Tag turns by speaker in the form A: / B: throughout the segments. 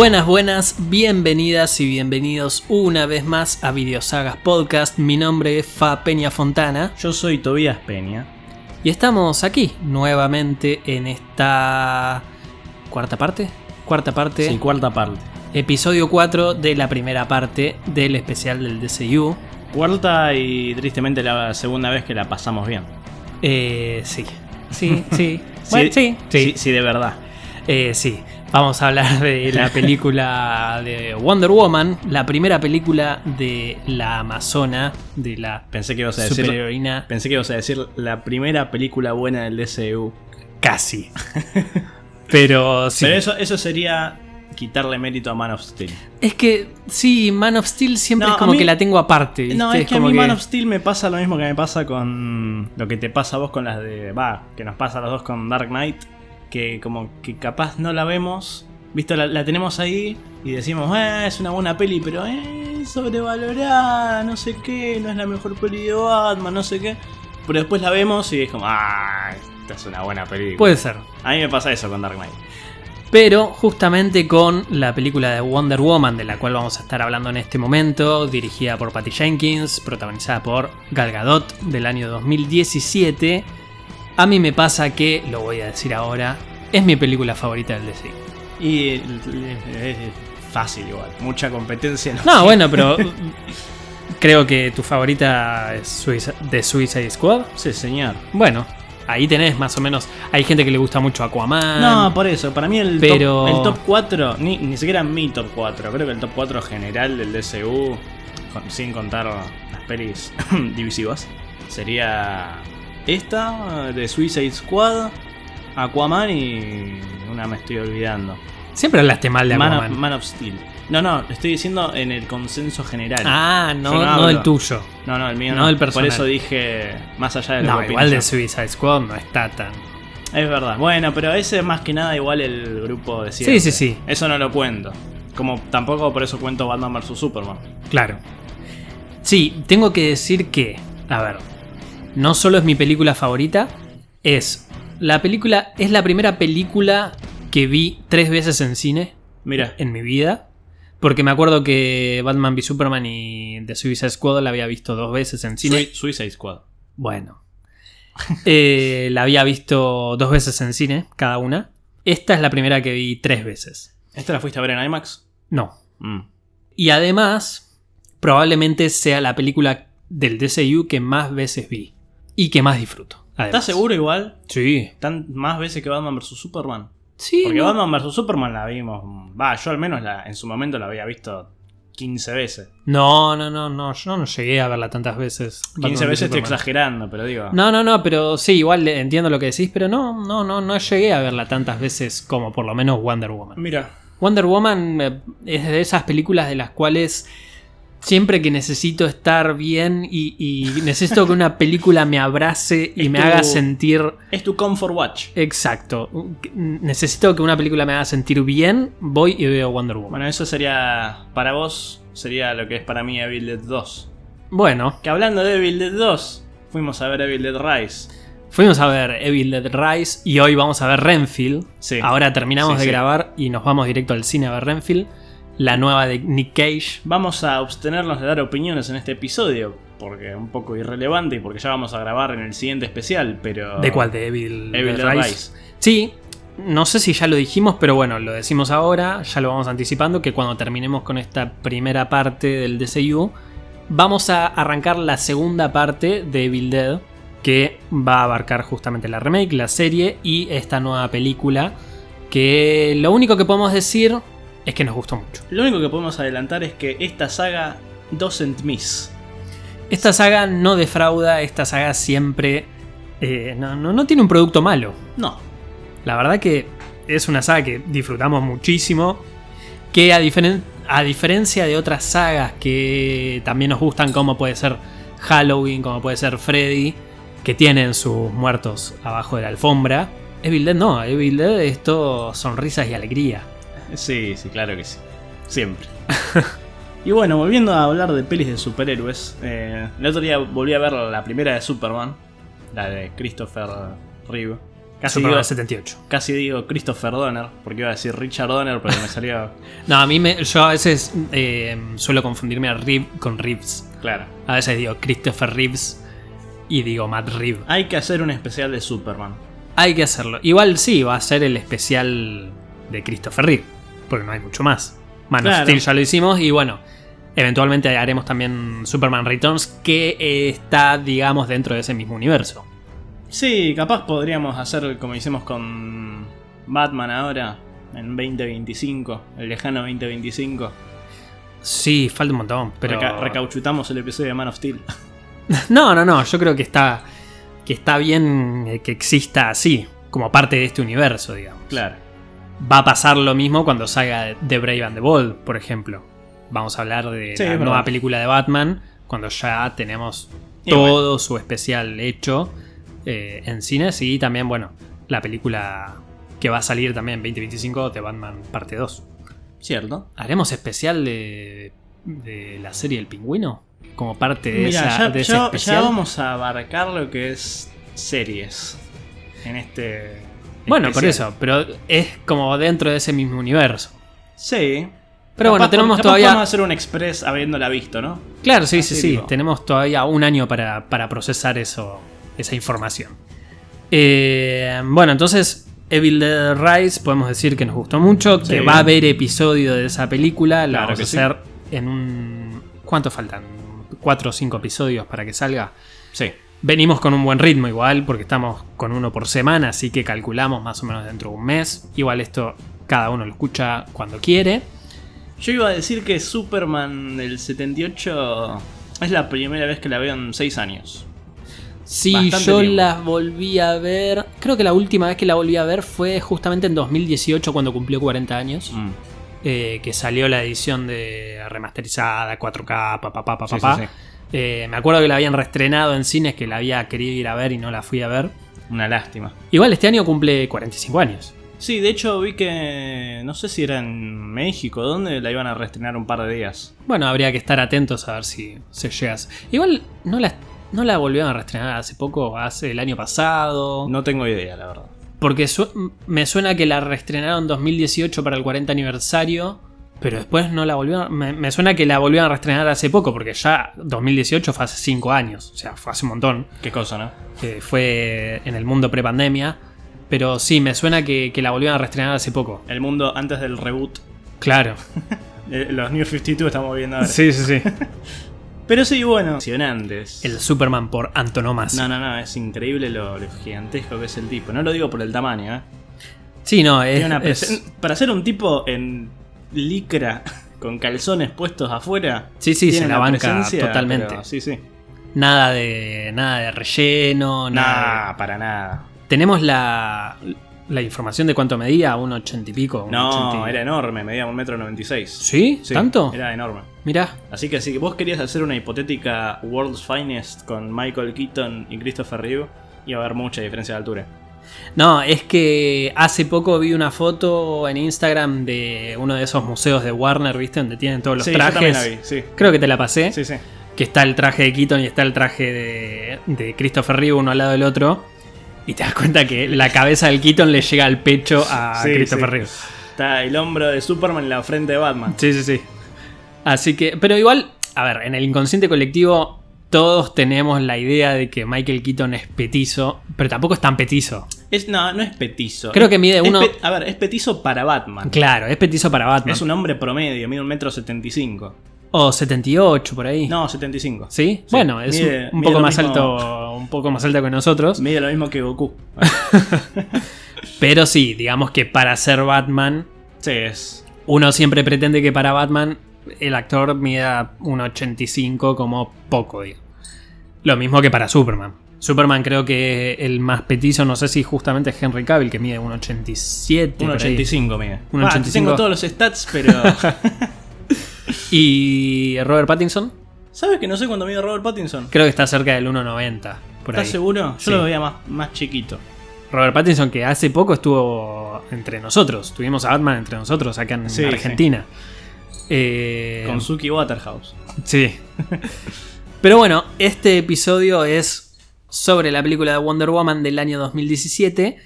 A: Buenas, buenas, bienvenidas y bienvenidos una vez más a Videosagas Podcast. Mi nombre es Fa Peña Fontana
B: Yo soy Tobías Peña.
A: y estamos aquí nuevamente en esta cuarta parte. Cuarta parte,
B: Sí, cuarta parte.
A: episodio 4 de la primera parte del especial del DCU.
B: Cuarta y tristemente la segunda vez que la pasamos bien.
A: Eh, sí, sí, sí. Bueno, sí, sí.
B: Sí, sí, de verdad.
A: Eh, sí, vamos a hablar de la película de Wonder Woman, la primera película de la Amazona, de la
B: Pensé que ibas a decir.
A: superheroína.
B: Pensé que ibas a decir la primera película buena del DCU.
A: Casi. Pero sí.
B: Pero eso, eso sería quitarle mérito a Man of Steel.
A: Es que sí, Man of Steel siempre
B: No,
A: es como
B: a mí-
A: que la tengo aparte. ¿viste?
B: No, es que a
A: como
B: mí
A: que-
B: Man of Steel me pasa lo mismo que me pasa con lo que te pasa a vos con las de... Va, que nos pasa a los dos con Dark Knight. Que como que capaz no la vemos. Visto, la, la tenemos ahí y decimos, eh, es una buena peli, pero eh, sobrevalorada, no sé qué, no es la mejor peli de Batman, no sé qué. Pero después la vemos y es como, ah, esta es una buena película.
A: Puede ser.
B: A mí me pasa eso con Dark Knight.
A: Pero justamente con la película de Wonder Woman, de la cual vamos a estar hablando en este momento, dirigida por Patty Jenkins, protagonizada por Gal Gadot del año 2017, a mí me pasa que, lo voy a decir ahora, es mi película favorita del DC.
B: Y eh, es fácil igual, mucha competencia.
A: No, bueno, pero creo que tu favorita es de Suicide Squad.
B: Sí, señor.
A: Bueno, ahí tenés más o menos. Hay gente que le gusta mucho Aquaman.
B: No, por eso, para mí el,
A: Pero-
B: top, el top 4, ni, ni siquiera mi top 4, creo que el top 4 general del DCU, con- sin contar las pelis divisivas, sería esta de Suicide Squad, Aquaman y una me estoy olvidando.
A: Siempre hablaste mal de
B: Man
A: Aquaman.
B: of, Man of Steel. No, no, estoy diciendo en el consenso general.
A: ah, no,
B: no
A: no, el tuyo.
B: no, no, el mío
A: no
B: no.
A: el
B: Por
A: personal.
B: eso dije, más allá de lo
A: No,
B: que
A: igual de Suicide Squad no está tan.
B: Es verdad. Bueno, pero ese es más que nada igual el grupo de siempre.
A: Sí, sí, sí.
B: Eso no lo cuento. Como tampoco por eso cuento Batman vs Superman.
A: Claro. Sí, tengo que decir que, a ver, no solo es mi película favorita, es la película, es la primera película que vi tres veces en cine
B: Mira,
A: en mi vida. Porque me acuerdo que Batman v Superman y The Suicide Squad la había visto dos veces en cine.
B: Sui- Suicide Squad.
A: Bueno. Eh, la había visto dos veces en cine, cada una. Esta es la primera que vi tres veces.
B: ¿Esta la fuiste a ver en IMAX?
A: No.
B: Mm.
A: Y además, probablemente sea la película del DCU que más veces vi. Y que más disfruto. Además.
B: ¿Estás seguro igual?
A: Sí.
B: ¿Tan más veces que Batman vs Superman?
A: Sí.
B: Porque
A: no.
B: Batman vs Superman la vimos. Va, yo al menos la, en su momento la había visto 15 veces.
A: no, no, no, no. Yo no llegué a verla tantas veces.
B: 15
A: Batman v
B: veces estoy exagerando, pero digo.
A: No, no, no, pero sí, igual entiendo lo que decís, pero no, no, no, no llegué a verla tantas veces como por lo menos Wonder Woman.
B: Mira.
A: Wonder Woman eh, es de esas películas de las cuales siempre que necesito estar bien y, y necesito que una película me abrace y
B: Es
A: me
B: tu-
A: haga sentir
B: Es tu comfort watch.
A: exacto. Necesito que una película me haga sentir bien, voy y veo Wonder Woman.
B: Bueno, eso sería. Para vos, sería lo que es para mí Evil Dead 2.
A: Bueno,
B: Que hablando de Evil Dead 2, fuimos a ver Evil Dead Rise.
A: fuimos a ver Evil Dead Rise y hoy vamos a ver Renfield.
B: Sí.
A: Ahora terminamos
B: Sí,
A: de
B: sí.
A: grabar y nos vamos directo al cine a ver Renfield, la nueva de Nick Cage.
B: Vamos a abstenernos de dar opiniones en este episodio, porque es un poco irrelevante y porque ya vamos a grabar en el siguiente especial, pero...
A: ¿De cuál? ¿De Evil,
B: Evil
A: Dead
B: Dead
A: Rise?
B: Rise.
A: Sí, no sé si ya lo dijimos, pero bueno, lo decimos ahora, ya lo vamos anticipando, que cuando terminemos con esta primera parte del DCU, vamos a arrancar la segunda parte de Evil Dead, que va a abarcar justamente la remake, la serie y esta nueva película, que lo único que podemos decir es que nos gustó mucho.
B: Lo único que podemos adelantar es que esta saga doesn't miss.
A: Esta saga no defrauda, esta saga siempre... eh, no, no- no tiene un producto malo.
B: No.
A: La verdad que es una saga que disfrutamos muchísimo. Que a, diferen- a diferencia de otras sagas que también nos gustan, como puede ser Halloween, como puede ser Freddy, que tienen sus muertos abajo de la alfombra. Evil Dead no, Evil Dead es todo sonrisas y alegría.
B: Sí, sí, claro que sí. Siempre. y bueno, volviendo a hablar de pelis de superhéroes, eh, el otro día volví a ver la primera de Superman, la de Christopher Reeve. Casi
A: Superman
B: digo,
A: del 78.
B: casi digo Christopher Donner, porque iba a decir Richard Donner, pero me salió.
A: No, a mí me, yo a veces eh, suelo confundirme a Reeve con Reeves.
B: claro.
A: A veces digo Christopher Reeves y digo Matt Reeves.
B: Hay que hacer un especial de Superman.
A: Hay que hacerlo. Igual sí, va a ser el especial de Christopher Reeve, porque no hay mucho más. Man of. Steel ya lo hicimos y bueno, eventualmente haremos también Superman Returns, que eh, está, digamos, dentro de ese mismo universo.
B: Sí, capaz podríamos hacer como hicimos con Batman ahora, en 2025, el lejano 2025.
A: Sí, falta un montón, pero...
B: Reca- recauchutamos el episodio de Man of Steel.
A: No, no, no, yo creo que está, que está bien eh, que exista así, como parte de este universo, digamos.
B: claro.
A: Va a pasar lo mismo cuando salga The Brave and the Bold, por ejemplo. Vamos a hablar de
B: Sí,
A: la nueva
B: verdad.
A: película de Batman, cuando ya tenemos todo su especial hecho eh, en cines y también, bueno, la película que va a salir también en 2025 de Batman parte 2.
B: Cierto.
A: ¿Haremos especial de, de la serie El Pingüino? Como parte de,
B: Mira,
A: esa,
B: ya,
A: de ese
B: ya-
A: especial.
B: ya vamos a abarcar lo que es series en este.
A: Bueno, por eso, pero es como dentro de ese mismo universo.
B: Sí.
A: Pero bueno, tenemos
B: capaz
A: todavía.
B: Podemos hacer un express habiéndola visto, ¿no?
A: Claro, sí, sí,
B: Así
A: sí. Tenemos todavía un año para, para procesar eso, esa información. Eh, bueno, entonces, Evil Dead Rise, podemos decir que nos gustó mucho,
B: Sí.
A: que va a haber episodio de esa película. La
B: Claro
A: vamos a
B: sí.
A: hacer en un. ¿Cuánto faltan? ¿Cuatro o cinco episodios para que salga?
B: Sí.
A: Venimos con un buen ritmo igual, porque estamos con uno por semana, así que calculamos más o menos dentro de un mes. Igual esto cada uno lo escucha cuando quiere.
B: Yo iba a decir que Superman del 78 es la primera vez que la veo en 6 años.
A: Sí,
B: Bastante
A: yo
B: tiempo.
A: la volví a ver. Creo que la última vez que la volví a ver fue justamente en 2018 cuando cumplió 40 años.
B: Mm.
A: eh, que salió la edición de remasterizada, 4K, papá, papá,
B: Sí,
A: papá.
B: sí, sí.
A: Eh, me acuerdo que la habían reestrenado en cines, que la había querido ir a ver y no la fui a ver.
B: Una lástima.
A: Igual este año cumple 45 años.
B: Sí, de hecho vi que. No sé si era en México, donde la iban a reestrenar un par de días.
A: Bueno, habría que estar atentos a ver si se llegas. Igual no la, no la volvieron a reestrenar hace poco, hace el año pasado.
B: No tengo idea, la verdad.
A: Porque su- me suena que la reestrenaron en 2018 para el 40 aniversario, pero después no la volvieron. Me, me suena que la volvieron a reestrenar hace poco, porque ya 2018 fue hace 5 años, o sea, fue hace un montón.
B: Qué cosa, ¿no?
A: Que fue en el mundo prepandemia. Pero sí, me suena que, que la volvieron a reestrenar hace poco.
B: El mundo antes del reboot.
A: Claro.
B: Eh, Los New 52 estamos viendo ahora.
A: Sí, sí, sí.
B: Pero sí, bueno. Emocionantes.
A: El Superman por antonomasia.
B: No, no, no, es increíble lo, lo gigantesco que es el tipo. No lo digo por el tamaño, ¿eh?
A: Sí, no, es,
B: Tiene una
A: es-
B: Para ser un tipo en licra con calzones puestos afuera.
A: Sí, sí, se la banca totalmente.
B: pero Sí, sí.
A: nada de nada de relleno, nada.
B: Nah, para nada.
A: Tenemos la, la información de cuánto medía, un 80 y pico. un
B: No,
A: 80 y-
B: era enorme, medía un metro noventa y seis.
A: ¿Sí?
B: Sí,
A: ¿Tanto?
B: Era enorme.
A: Mirá.
B: Así que si vos querías hacer una hipotética World's Finest con Michael Keaton y Christopher Reeve, iba a haber mucha diferencia de altura.
A: No, es que hace poco vi una foto en Instagram de uno de esos museos de Warner, ¿viste? Donde tienen todos los
B: sí,
A: trajes.
B: también la vi, sí.
A: Creo que te la pasé.
B: Sí, sí.
A: Que está el traje de Keaton y está el traje de, de Christopher Reeve uno al lado del otro. Y te das cuenta que la cabeza del Keaton le llega al pecho a
B: Sí,
A: Christopher. Reeve.
B: Está el hombro de Superman en la frente de Batman.
A: Sí, sí, sí. Así que, pero igual, a ver, en el inconsciente colectivo todos tenemos la idea de que Michael Keaton es petizo, pero tampoco es tan petizo.
B: Es, no, no es petizo.
A: Creo que mide uno-
B: pe- a ver, es petizo para Batman.
A: Claro, es petizo para Batman.
B: Es un hombre promedio, mide un metro setenta y cinco.
A: O 78 por ahí.
B: No, 75.
A: ¿Sí? Bueno, es
B: Mide-
A: un, poco más
B: mismo-
A: alto, un poco más alto que nosotros.
B: Mide lo mismo que Goku.
A: Pero sí, digamos que para ser Batman,
B: Sí, es.
A: uno siempre pretende que para Batman el actor mida un 85 como poco, digo. Lo mismo que para Superman. Superman creo que el más petizo, no sé si justamente es Henry Cavill, que mide un 87.
B: Un
A: por ahí.
B: 85 mide.
A: Un
B: Ah,
A: 85.
B: tengo todos los stats, pero.
A: Y Robert Pattinson,
B: ¿Sabes que no sé cuándo mide Robert Pattinson?
A: creo que está cerca del 1,90. Por
B: ¿Estás seguro? Yo
A: Sí.
B: lo veía más, más chiquito.
A: Robert Pattinson, que hace poco estuvo entre nosotros. Tuvimos a Batman entre nosotros acá en
B: Sí,
A: Argentina. Eh,
B: Con Suki Waterhouse.
A: Sí. Pero bueno, este episodio es sobre la película de Wonder Woman del año 2017.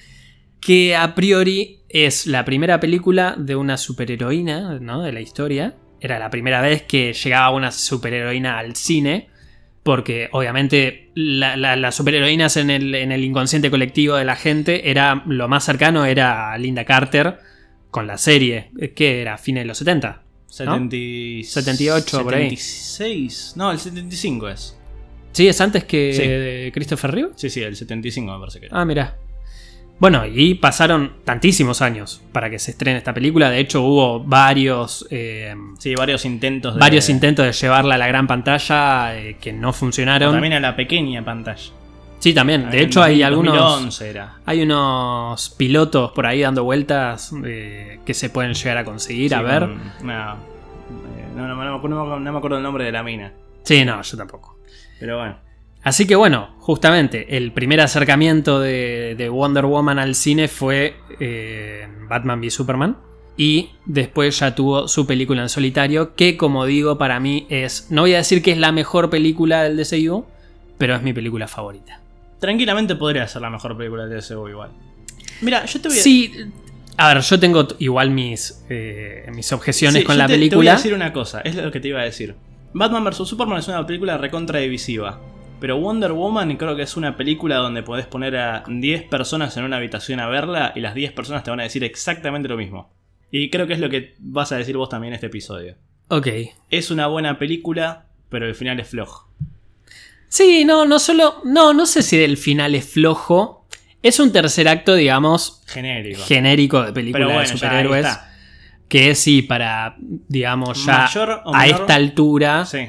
A: que a priori es la primera película de una superheroína ¿no? de la historia. Era la primera vez que llegaba una superheroína al cine. Porque obviamente la- la- las superheroínas en el, en el inconsciente colectivo de la gente era lo más cercano era Linda Carter con la serie, que era a fines de los 70.
B: 70
A: 78 por ahí.
B: 76. No, el 75 es.
A: Sí, es antes que Christopher Reeve.
B: Sí, sí, el 75 me parece que era.
A: Ah, mira. Bueno, y pasaron tantísimos años para que se estrene esta película. De hecho, hubo varios, eh,
B: Sí, varios intentos de.
A: varios intentos de llevarla a la gran pantalla eh, que no funcionaron.
B: También a la pequeña pantalla.
A: Sí, también. De
B: También
A: hecho, hay
B: 2000,
A: algunos,
B: 2011 era.
A: hay unos pilotos por ahí dando vueltas eh, que se pueden llegar a conseguir. a ver.
B: eh, no, no, no, me acuerdo- no me acuerdo el nombre de la mina.
A: Sí, no, yo tampoco.
B: Pero bueno.
A: Así que bueno, justamente el primer acercamiento de, de Wonder Woman al cine fue eh, Batman v Superman. Y después ya tuvo su película en solitario, que como digo, para mí es, no voy a decir que es la mejor película del DCU, pero es mi película favorita.
B: Tranquilamente podría ser la mejor película de DCU igual. Mira, yo te voy a
A: Sí, a ver, yo tengo igual mis, eh, mis objeciones
B: Sí,
A: con
B: yo
A: la
B: te- Te voy a
A: película.
B: decir una cosa, es lo que te iba a decir. Batman vs Superman es una película recontra divisiva. Pero Wonder Woman creo que es una película donde podés poner a 10 personas en una habitación a verla y las 10 personas te van a decir exactamente lo mismo. Y creo que es lo que vas a decir vos también en este episodio.
A: Ok.
B: Es una buena película, pero el final es flojo.
A: Sí, no, no solo. No, no sé si el final es flojo. Es un tercer acto, digamos,
B: Genérico.
A: genérico de película
B: bueno,
A: de superhéroes. Que sí, para, digamos, ya
B: Mayor o
A: a
B: menor-
A: esta altura,
B: Sí.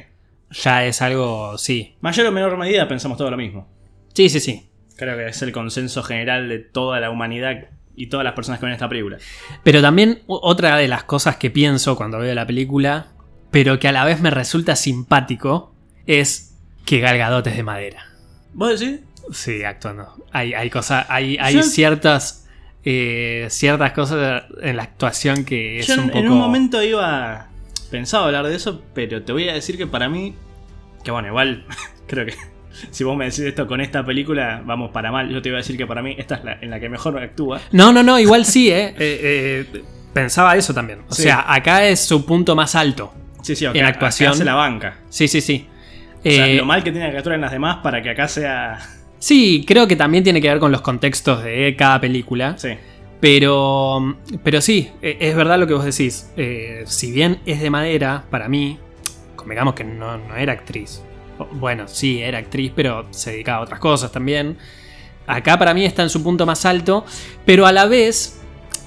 A: ya es algo, sí.
B: Mayor o menor medida pensamos todo lo mismo.
A: Sí, sí, sí.
B: Creo que es el consenso general de toda la humanidad y todas las personas que ven esta película.
A: Pero también otra de las cosas que pienso cuando veo la película, pero que a la vez me resulta simpático, es que Gal Gadot es de madera.
B: ¿Vos decís?
A: Sí, actuando. Hay, hay cosas, hay, hay ciertas, eh, ciertas cosas en la actuación que es
B: Yo
A: un
B: en,
A: poco.
B: en un momento iba pensado hablar de eso, pero te voy a decir que para mí, que bueno, igual creo que si vos me decís esto con esta película, vamos para mal. Yo te iba a decir que para mí esta es la en la que mejor actúa.
A: No, no, no, igual sí, ¿eh? Eh, eh, pensaba eso también. O
B: Sí.
A: sea, acá es su punto más alto.
B: Sí, sí,
A: En
B: acá-
A: actuación.
B: acá hace la banca.
A: Sí, sí, sí.
B: O sea,
A: Eh,
B: lo mal que tiene que actuar en las demás para que acá sea.
A: Sí, creo que también tiene que ver con los contextos de cada película.
B: Sí.
A: Pero, pero sí, e- es verdad lo que vos decís. Eh, si bien es de madera, para mí, convengamos que no, no era actriz. Bueno, sí, era actriz, pero se dedicaba a otras cosas también. Acá para mí está en su punto más alto, pero a la vez,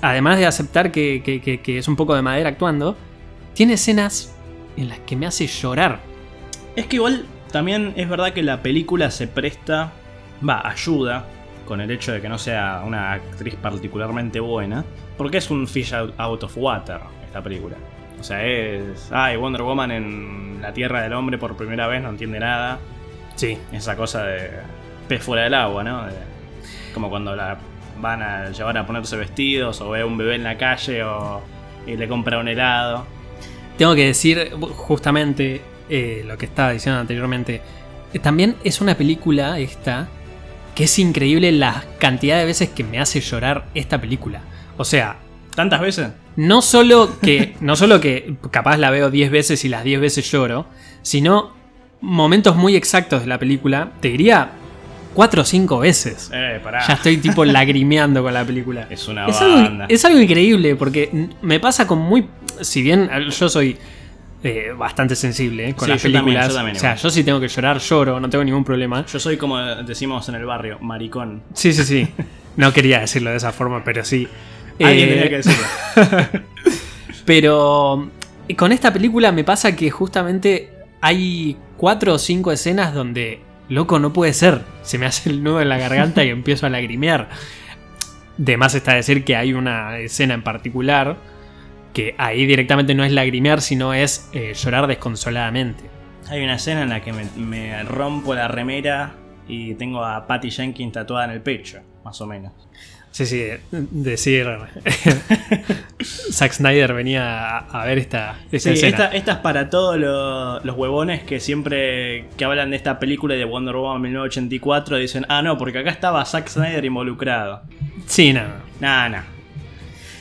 A: además de aceptar que, que- que- que es un poco de madera actuando, tiene escenas en las que me hace llorar.
B: Es que igual también es verdad que la película se presta, va, ayuda con el hecho de que no sea una actriz particularmente buena, porque es un fish out, of water esta película. O sea, es, ay, Wonder Woman en la Tierra del Hombre por primera vez no entiende nada.
A: Sí.
B: Esa cosa de pez fuera del agua, ¿no? De- como cuando la van a llevar a ponerse vestidos o ve a un bebé en la calle o y le compra un helado.
A: Tengo que decir justamente eh, lo que estaba diciendo anteriormente. Eh, También es una película esta que es increíble la cantidad de veces que me hace llorar esta película. O sea,
B: ¿Tantas veces?
A: no solo que, no solo que capaz la veo 10 veces y las 10 veces lloro, sino momentos muy exactos de la película, te diría 4 o 5 veces.
B: Eh, pará.
A: Ya estoy tipo lagrimeando con la película.
B: Es una
A: Es
B: banda.
A: algo, es algo increíble porque me pasa con muy. Si bien yo soy eh, bastante sensible eh, con
B: Sí,
A: las
B: también,
A: películas.
B: también
A: o sea, yo si tengo que llorar, lloro, no tengo ningún problema.
B: Yo soy como decimos en el barrio, maricón.
A: Sí, sí, sí. No quería decirlo de esa forma, pero sí.
B: Alguien
A: Eh,
B: tenía que decirlo.
A: Pero con esta película me pasa que justamente hay cuatro o cinco escenas donde, loco, no puede ser. Se me hace el nudo en la garganta y empiezo a lagrimear. De más está decir que hay una escena en particular que ahí directamente no es lagrimear, sino es eh, llorar desconsoladamente.
B: Hay una escena en la que me, me rompo la remera y tengo a Patty Jenkins tatuada en el pecho, más o menos.
A: Sí, sí, decir. Zack Snyder venía a, a ver esta, esta
B: Sí,
A: escena.
B: esta, esta es para todos lo- los huevones que siempre que hablan de esta película y de Wonder Woman 1984 dicen, ah, no, porque acá estaba Zack Snyder involucrado.
A: Sí, no.
B: Nah, nah.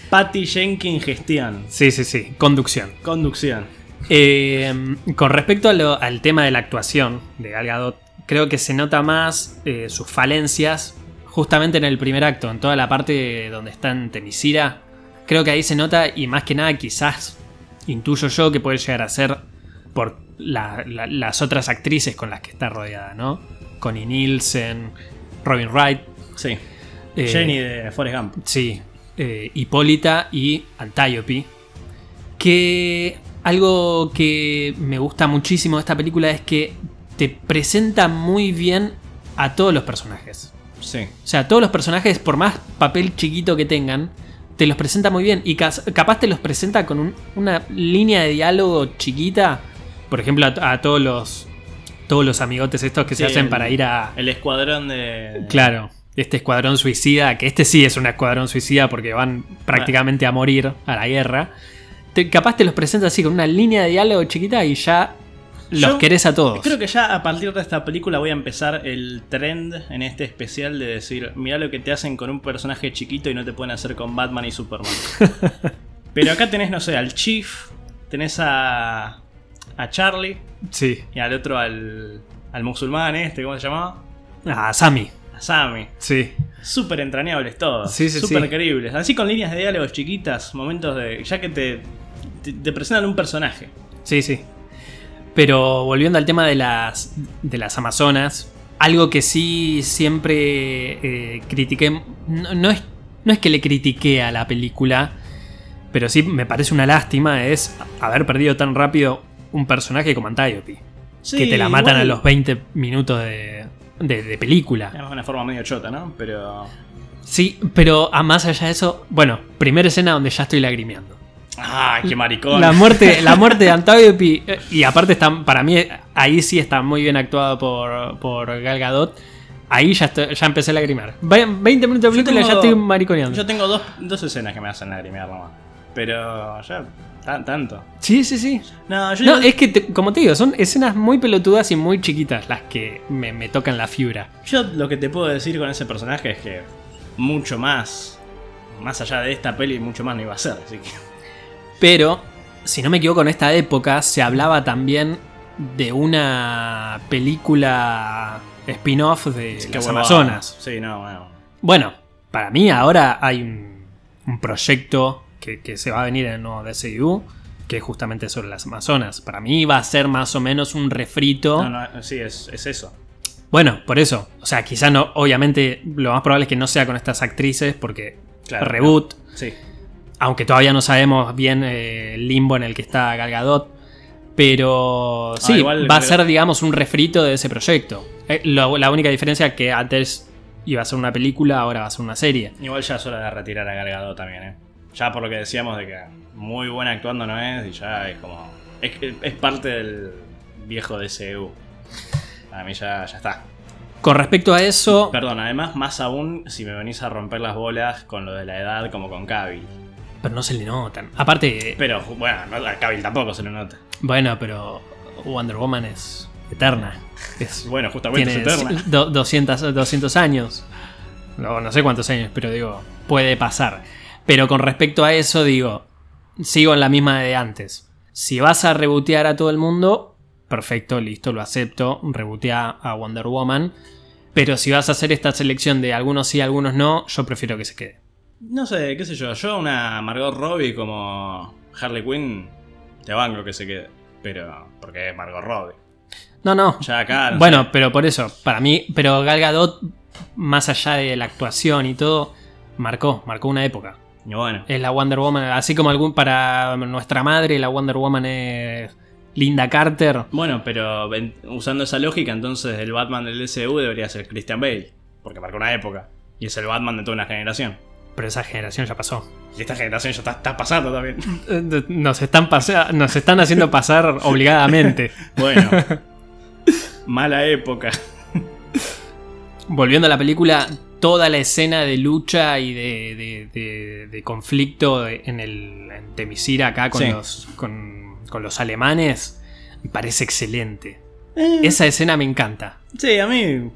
B: Patty Jenkins gestión.
A: Sí, sí, sí. Conducción.
B: Conducción.
A: Eh, con respecto a lo- al tema de la actuación de Gal Gadot, creo que se nota más eh, sus falencias justamente en el primer acto, en toda la parte donde está en Temisira. Creo que ahí se nota y más que nada quizás intuyo yo que puede llegar a ser por la- la- las otras actrices con las que está rodeada, ¿no? Connie Nielsen, Robin Wright,
B: Sí.
A: eh,
B: Jenny de Forrest Gump.
A: Sí, eh, Hipólita y Antiope. Que algo que me gusta muchísimo de esta película es que te presenta muy bien a todos los personajes.
B: Sí.
A: O sea, todos los personajes, por más papel chiquito que tengan, te los presenta muy bien. Y capaz te los presenta con un- una línea de diálogo chiquita. Por ejemplo, a, a todos los. Todos los amigotes estos que se hacen
B: el-
A: para ir a.
B: El escuadrón de.
A: Claro, este escuadrón suicida, que este sí es un escuadrón suicida porque van prácticamente a morir a la guerra. Te- capaz te los presenta así con una línea de diálogo chiquita y ya los
B: Yo
A: querés a todos.
B: Creo que ya a partir de esta película voy a empezar el trend en este especial de decir, mira lo que te hacen con un personaje chiquito y no te pueden hacer con Batman y Superman. Pero acá tenés, no sé, al Chief, tenés a, a Charlie
A: Sí.
B: y al otro al, al musulmán este, ¿cómo se llamaba?
A: Ah, Sammy.
B: A Sammy.
A: Sí.
B: Súper entrañables todos.
A: Sí, sí,
B: Súper
A: sí.
B: creíbles. Así con líneas de diálogos chiquitas, momentos de... Ya que te, te, te presentan un personaje.
A: Sí, sí. Pero volviendo al tema de las, de las Amazonas, algo que sí siempre eh, critiqué, no, no es, no es que le critiqué a la película, pero sí me parece una lástima, es haber perdido tan rápido un personaje como Antiope.
B: Sí,
A: que te la matan
B: igual-
A: a los 20 minutos de, de- de película.
B: Además, de una forma medio chota, ¿no? Pero...
A: Sí, pero a más allá de eso, bueno, primera escena donde ya estoy lagrimeando.
B: ¡Ay, qué maricón!
A: La muerte, la muerte de Antiope, eh, y aparte está, para mí, ahí sí está muy bien actuado por, por Gal Gadot. Ahí ya, estoy- ya empecé a lagrimear. Ve- 20 minutos de película y ya estoy mariconeando.
B: Yo tengo dos, dos escenas que me hacen lagrimear nomás. Pero ya, tan- tanto.
A: Sí, sí, sí.
B: No, yo
A: No, es que, te- como te digo, son escenas muy pelotudas y muy chiquitas las que me, me tocan la fibra.
B: yo lo que te puedo decir con ese personaje es que mucho más, más allá de esta peli, mucho más no iba a ser. Así que...
A: Pero, si no me equivoco, en esta época se hablaba también de una película spin-off de
B: Qué
A: las. Amazonas.
B: Sí, no, bueno.
A: Bueno, para mí ahora hay un, un proyecto que, que se va a venir en el nuevo DCU, que es justamente sobre las Amazonas. Para mí va a ser más o menos un refrito.
B: No, no, sí, es, es eso.
A: Bueno, por eso. O sea, quizá no, obviamente lo más probable es que no sea con estas actrices, porque
B: Claro,
A: reboot.
B: Sí.
A: Aunque todavía no sabemos bien eh, el limbo en el que está Gal Gadot. Pero sí,
B: Ah, igual-
A: va a ser, digamos, un refrito de ese proyecto. Eh, lo- la única diferencia es que antes iba a ser una película, ahora va a ser una serie.
B: Igual ya es hora de retirar a Gargado también, ¿eh? Ya por lo que decíamos de que muy buena actuando no es y ya es como... Es, es parte del viejo DCU. Para mí ya, ya está.
A: Con respecto a eso,
B: Perdón, además, más aún si me venís a romper las bolas con lo de la edad como con Cavill.
A: pero no se le notan. Aparte,
B: Pero bueno, no, a Cavill tampoco se lo nota.
A: bueno, pero Wonder Woman es eterna. Es,
B: Bueno, justamente
A: tiene
B: es eterna.
A: do- 200, 200 años. No, no sé cuántos años, pero digo, puede pasar. Pero con respecto a eso, digo, sigo en la misma de antes. Si vas a rebotear a todo el mundo, perfecto, listo, lo acepto. Rebotea a Wonder Woman. Pero si vas a hacer esta selección de algunos sí, algunos no, yo prefiero que se quede.
B: No sé, qué sé yo. Yo una Margot Robbie como Harley Quinn, te banco que se quede. Pero, porque es Margot Robbie.
A: No, no.
B: Ya acá... no
A: Bueno,
B: sé.
A: pero por eso, para mí, pero Gal Gadot, más allá de la actuación y todo, marcó, marcó una época.
B: Y bueno.
A: Es la Wonder Woman, así como algún para nuestra madre, la Wonder Woman es Linda Carter.
B: Bueno, pero usando esa lógica, entonces el Batman del DCU debería ser Christian Bale. Porque marcó una época. Y es el Batman de toda una generación.
A: Pero esa generación ya pasó.
B: Y esta generación ya está, está pasando también.
A: Nos están, pasa- nos están haciendo pasar obligadamente.
B: Bueno. mala época.
A: Volviendo a la película, toda la escena de lucha y de, de- de- de conflicto en el en Temisira acá con,
B: Sí.
A: los, con, con los alemanes me parece excelente.
B: Eh,
A: Esa escena me encanta.
B: Sí, a mí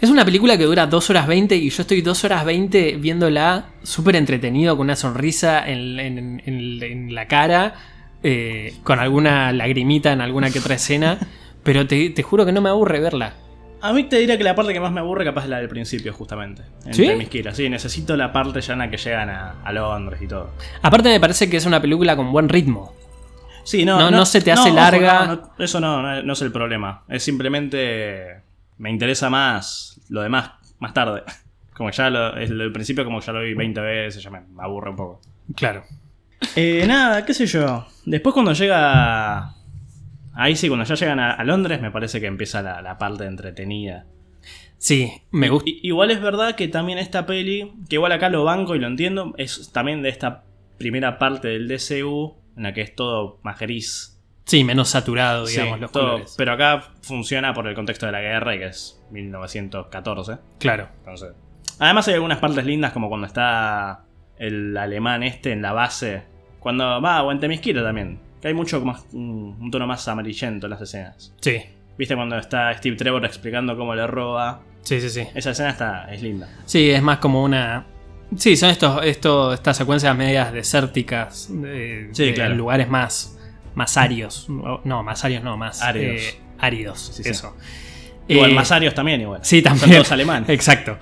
A: Es una película que dura 2 horas 20 y yo estoy 2 horas 20 viéndola súper entretenido, con una sonrisa en, en- en- en la cara, eh, con alguna lagrimita en alguna que otra escena, pero te, te juro que no me aburre verla.
B: A mí te diría que la parte que más me aburre capaz es la del principio, justamente.
A: ¿Sí?
B: Entre mis kilos. Sí, necesito la parte ya en la que llegan a, a Londres y todo.
A: Aparte me parece que es una película con buen ritmo.
B: Sí, no,
A: No- no se te hace
B: ojo,
A: larga.
B: no, no, eso no, no, no es el problema. Es simplemente. Me interesa más lo demás más tarde. Como ya lo, es lo del principio, como ya lo vi 20 veces, ya me, me aburre un poco.
A: Claro.
B: Eh, nada, qué sé yo. Después cuando llega. Ahí sí, cuando ya llegan a, a Londres, me parece que empieza la, la parte entretenida.
A: Sí, me gusta.
B: Igual es verdad que también esta peli, que igual acá lo banco y lo entiendo, es también de esta primera parte del DCU, en la que es todo más gris.
A: Sí, menos saturado, digamos,
B: Sí,
A: los
B: todo,
A: colores.
B: pero acá funciona por el contexto de la guerra y que es 1914.
A: Claro.
B: Entonces. Además hay algunas partes lindas como cuando está el alemán este en la base. Cuando va, o en Temisquira también. Que hay mucho más, un, un tono más amarillento en las escenas.
A: Sí,
B: ¿Viste cuando está Steve Trevor explicando cómo le roba?
A: sí, sí, sí.
B: Esa escena está, es linda.
A: Sí, es más como una. Sí, son estos, estos, estas secuencias medias desérticas. De,
B: Sí,
A: de
B: claro.
A: lugares más, más áridos. No, más áridos no, más
B: Áridos.
A: eh, áridos.
B: Sí, sí.
A: eso.
B: Igual
A: Eh,
B: Masarios también, igual.
A: Sí,
B: Son
A: también.
B: todos alemanes.
A: Exacto.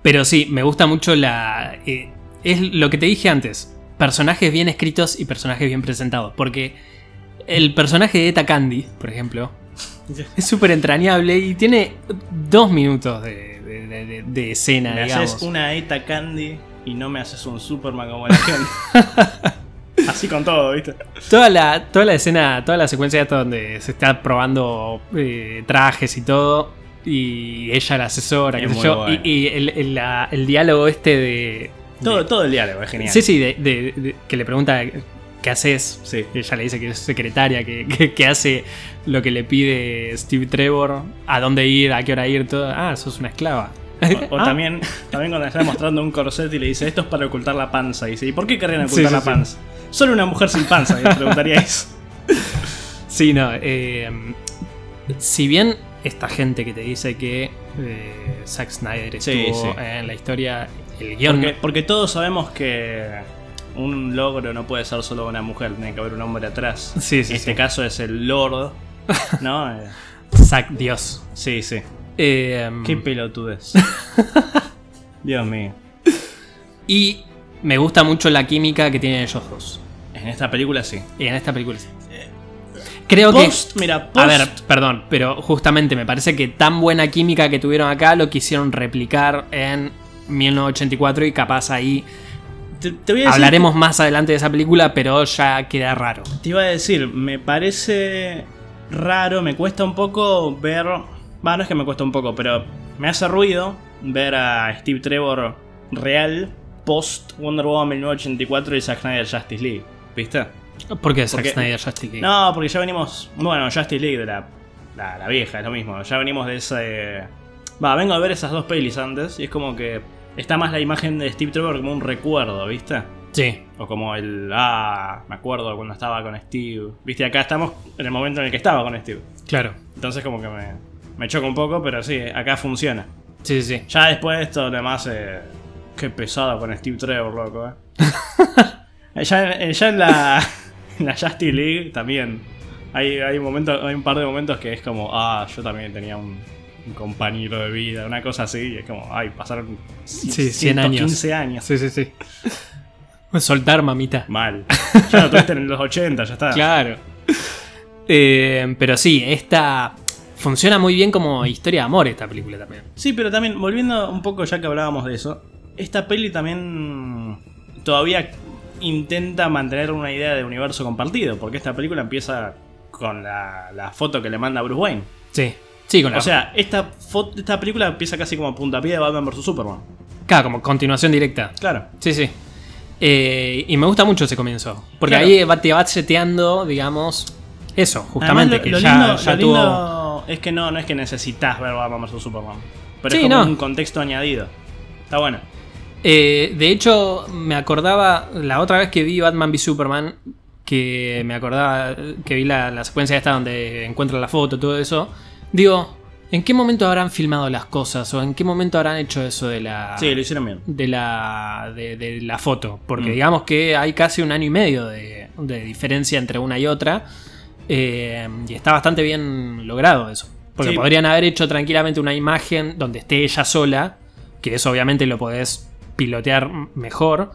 A: Pero sí, me gusta mucho la. eh, es lo que te dije antes. Personajes bien escritos y personajes bien presentados. Porque el personaje de Eta Candy, por ejemplo, es súper entrañable y tiene dos minutos de, de- de- de- de escena,
B: Me
A: digamos.
B: haces una Eta Candy y no me haces un Superman como la gente. Así con todo, ¿viste?
A: Toda la, toda la escena, toda la secuencia esta donde se está probando eh, trajes y todo. Y ella la asesora,
B: Es
A: qué sé yo.
B: bueno.
A: Y, y el, el- la- el diálogo este de.
B: Todo,
A: de-
B: todo el diálogo es genial.
A: Sí, sí, de, de- que le pregunta qué haces.
B: Sí.
A: Ella le dice que es secretaria, que, que- que hace lo que le pide Steve Trevor, a dónde ir, a qué hora ir, todo. Ah, sos una esclava.
B: O, o
A: Ah,
B: también, también cuando le está mostrando un corset y le dice, esto es para ocultar la panza. Y dice, ¿y por qué querrían ocultar
A: sí,
B: la panza? Solo una mujer sin panza, le preguntaríais.
A: Sí, no. eh, si bien esta gente que te dice que eh, Zack Snyder
B: Sí,
A: estuvo
B: sí.
A: en la historia, el guion.
B: Porque, porque todos sabemos que un logro no puede ser solo una mujer, tiene que haber un hombre atrás.
A: Sí, sí,
B: en este
A: sí.
B: caso es el Lord, ¿no?
A: Zack Dios.
B: sí, sí.
A: Eh,
B: Qué pelotudez. Dios mío.
A: y me gusta mucho la química que tienen ellos dos.
B: En esta película sí.
A: Y en esta película. sí. Creo que.
B: Post, mira, post.
A: A ver, perdón, pero justamente me parece que tan buena química que tuvieron acá lo quisieron replicar en 1984 y capaz ahí
B: te, te voy a decir
A: hablaremos más adelante de esa película, pero ya queda raro.
B: Te iba a decir, me parece raro, me cuesta un poco ver. Va, no es que me cuesta un poco, pero me hace ruido ver a Steve Trevor real post Wonder Woman 1984 y Zack Snyder Justice League. ¿Viste?
A: ¿Por qué Zack
B: Porque-
A: Snyder Justice League?
B: No, porque ya venimos. Bueno, Justice League de la, la, la vieja, es lo mismo. Ya venimos de ese. Va, vengo a ver esas dos pelis antes y es como que está más la imagen de Steve Trevor como un recuerdo, ¿viste?
A: Sí,
B: O como el. Ah, me acuerdo cuando estaba con Steve. Viste, acá estamos en el momento en el que estaba con Steve.
A: claro.
B: Entonces, como que me, me choca un poco, pero sí, acá funciona.
A: Sí, sí.
B: Ya después de esto, lo demás. Eh, qué pesado con Steve Trevor, loco, eh. Ya, ya en la. En la Justice League también. Hay, hay, un momento, hay un par de momentos que es como. Ah, yo también tenía un. un compañero de vida, una cosa así, y es como, ay, pasaron
A: Sí, 100 años.
B: 15 años.
A: Sí, sí, sí. Soltar, mamita.
B: Mal. Ya lo tuviste en los 80, ya está.
A: Claro. Eh, pero sí, esta funciona muy bien como historia de amor esta película también.
B: Sí, pero también, volviendo un poco ya que hablábamos de eso, esta peli también todavía intenta mantener una idea de universo compartido, porque esta película empieza con la, la foto que le manda Bruce Wayne.
A: Sí. Sí, con la...
B: O sea, esta, fo- esta película empieza casi como puntapié de Batman vs. Superman.
A: Claro, como continuación directa.
B: Claro.
A: Sí, sí. Eh, y me gusta mucho ese comienzo. Porque
B: Claro.
A: ahí va, te va seteando, digamos, eso, justamente.
B: Además,
A: que
B: lo
A: ya,
B: lindo,
A: ya
B: lo
A: tuvo.
B: lindo es que no, no es que necesitas ver Batman vs. Superman. Pero
A: Sí,
B: es como
A: no.
B: un contexto añadido. Está bueno.
A: Eh, de hecho, me acordaba la otra vez que vi Batman v Superman, que me acordaba que vi la, la secuencia esta donde encuentra la foto, todo eso. Digo, ¿En qué momento habrán filmado las cosas? ¿O en qué momento habrán hecho eso de la.
B: Sí, lo hicieron bien.
A: de la, de, de la foto. Porque
B: Mm.
A: digamos que hay casi un año y medio de, de diferencia entre una y otra. eh, y está bastante bien logrado eso. Porque
B: Sí.
A: podrían haber hecho tranquilamente una imagen donde esté ella sola. Que eso obviamente lo podés pilotear mejor.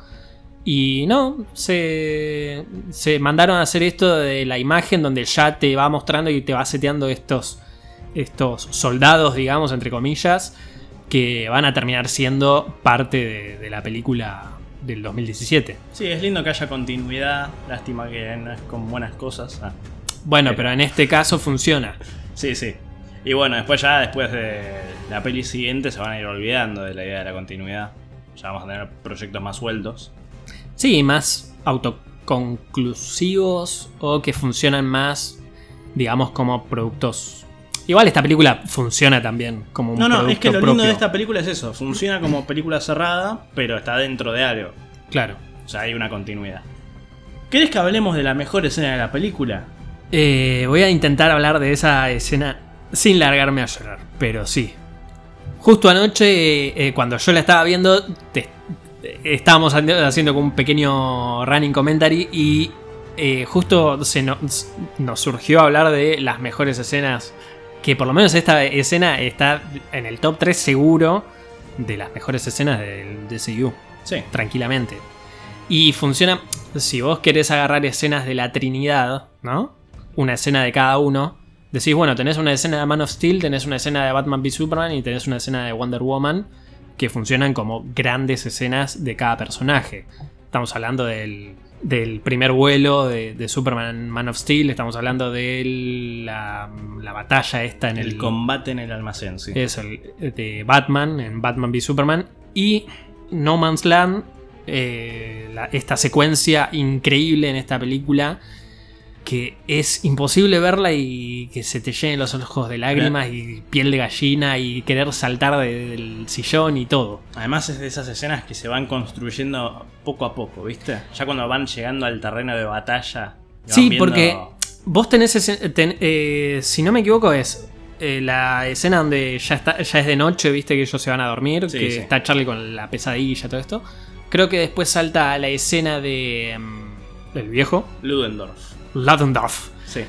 A: Y no, se, se mandaron a hacer esto de la imagen donde ya te va mostrando y te va seteando estos, estos soldados, digamos, entre comillas, que van a terminar siendo parte de, de la película del 2017.
B: Sí, es lindo que haya continuidad. Lástima que no es con buenas cosas. Ah,
A: Bueno,
B: Pero-
A: pero en este caso funciona.
B: Sí, sí. Y bueno, después ya, después de la peli siguiente, se van a ir olvidando de la idea de la continuidad. Ya vamos a tener proyectos más sueltos.
A: Sí, más autoconclusivos o que funcionan más, digamos, como productos. Igual esta película funciona también como un
B: No, no,
A: producto
B: es que lo
A: propio.
B: lindo de esta película es eso. Funciona como película cerrada, pero está dentro de algo.
A: Claro.
B: O sea, hay una continuidad. ¿Querés que hablemos de la mejor escena de la película?
A: Eh, voy a intentar hablar de esa escena sin largarme a llorar, pero sí. Justo anoche, eh, cuando yo la estaba viendo, te- estábamos haciendo haciendo como un pequeño running commentary y eh, justo se nos, nos surgió hablar de las mejores escenas. Que por lo menos esta escena está en el top 3 seguro de las mejores escenas del DCU
B: Sí.
A: tranquilamente. Y funciona, si vos querés agarrar escenas de la Trinidad, ¿no? Una escena de cada uno. Decís, bueno, tenés una escena de Man of Steel, tenés una escena de Batman v Superman y tenés una escena de Wonder Woman que funcionan como grandes escenas de cada personaje. Estamos hablando del, del primer vuelo de, de Superman Man of Steel, estamos hablando de la, la batalla esta en
B: El,
A: el,
B: combate en el almacén, sí.
A: es el de Batman, en Batman v Superman. Y No Man's Land, eh, la- esta secuencia increíble en esta película. Que es imposible verla y que se te llenen los ojos de lágrimas y piel de gallina y querer saltar de- del sillón y todo.
B: Además es de esas escenas que se van construyendo poco a poco, ¿viste? Ya cuando van llegando al terreno de batalla.
A: Sí,
B: viendo-
A: porque vos tenés, ese- ten- eh, si no me equivoco, es eh, la escena donde ya, está, ya es de noche, viste que ellos se van a dormir,
B: Sí,
A: que
B: sí.
A: está Charlie con la pesadilla, todo esto. Creo que después salta a la escena de mm, del viejo,
B: Ludendorff.
A: Ludendorff,
B: Sí.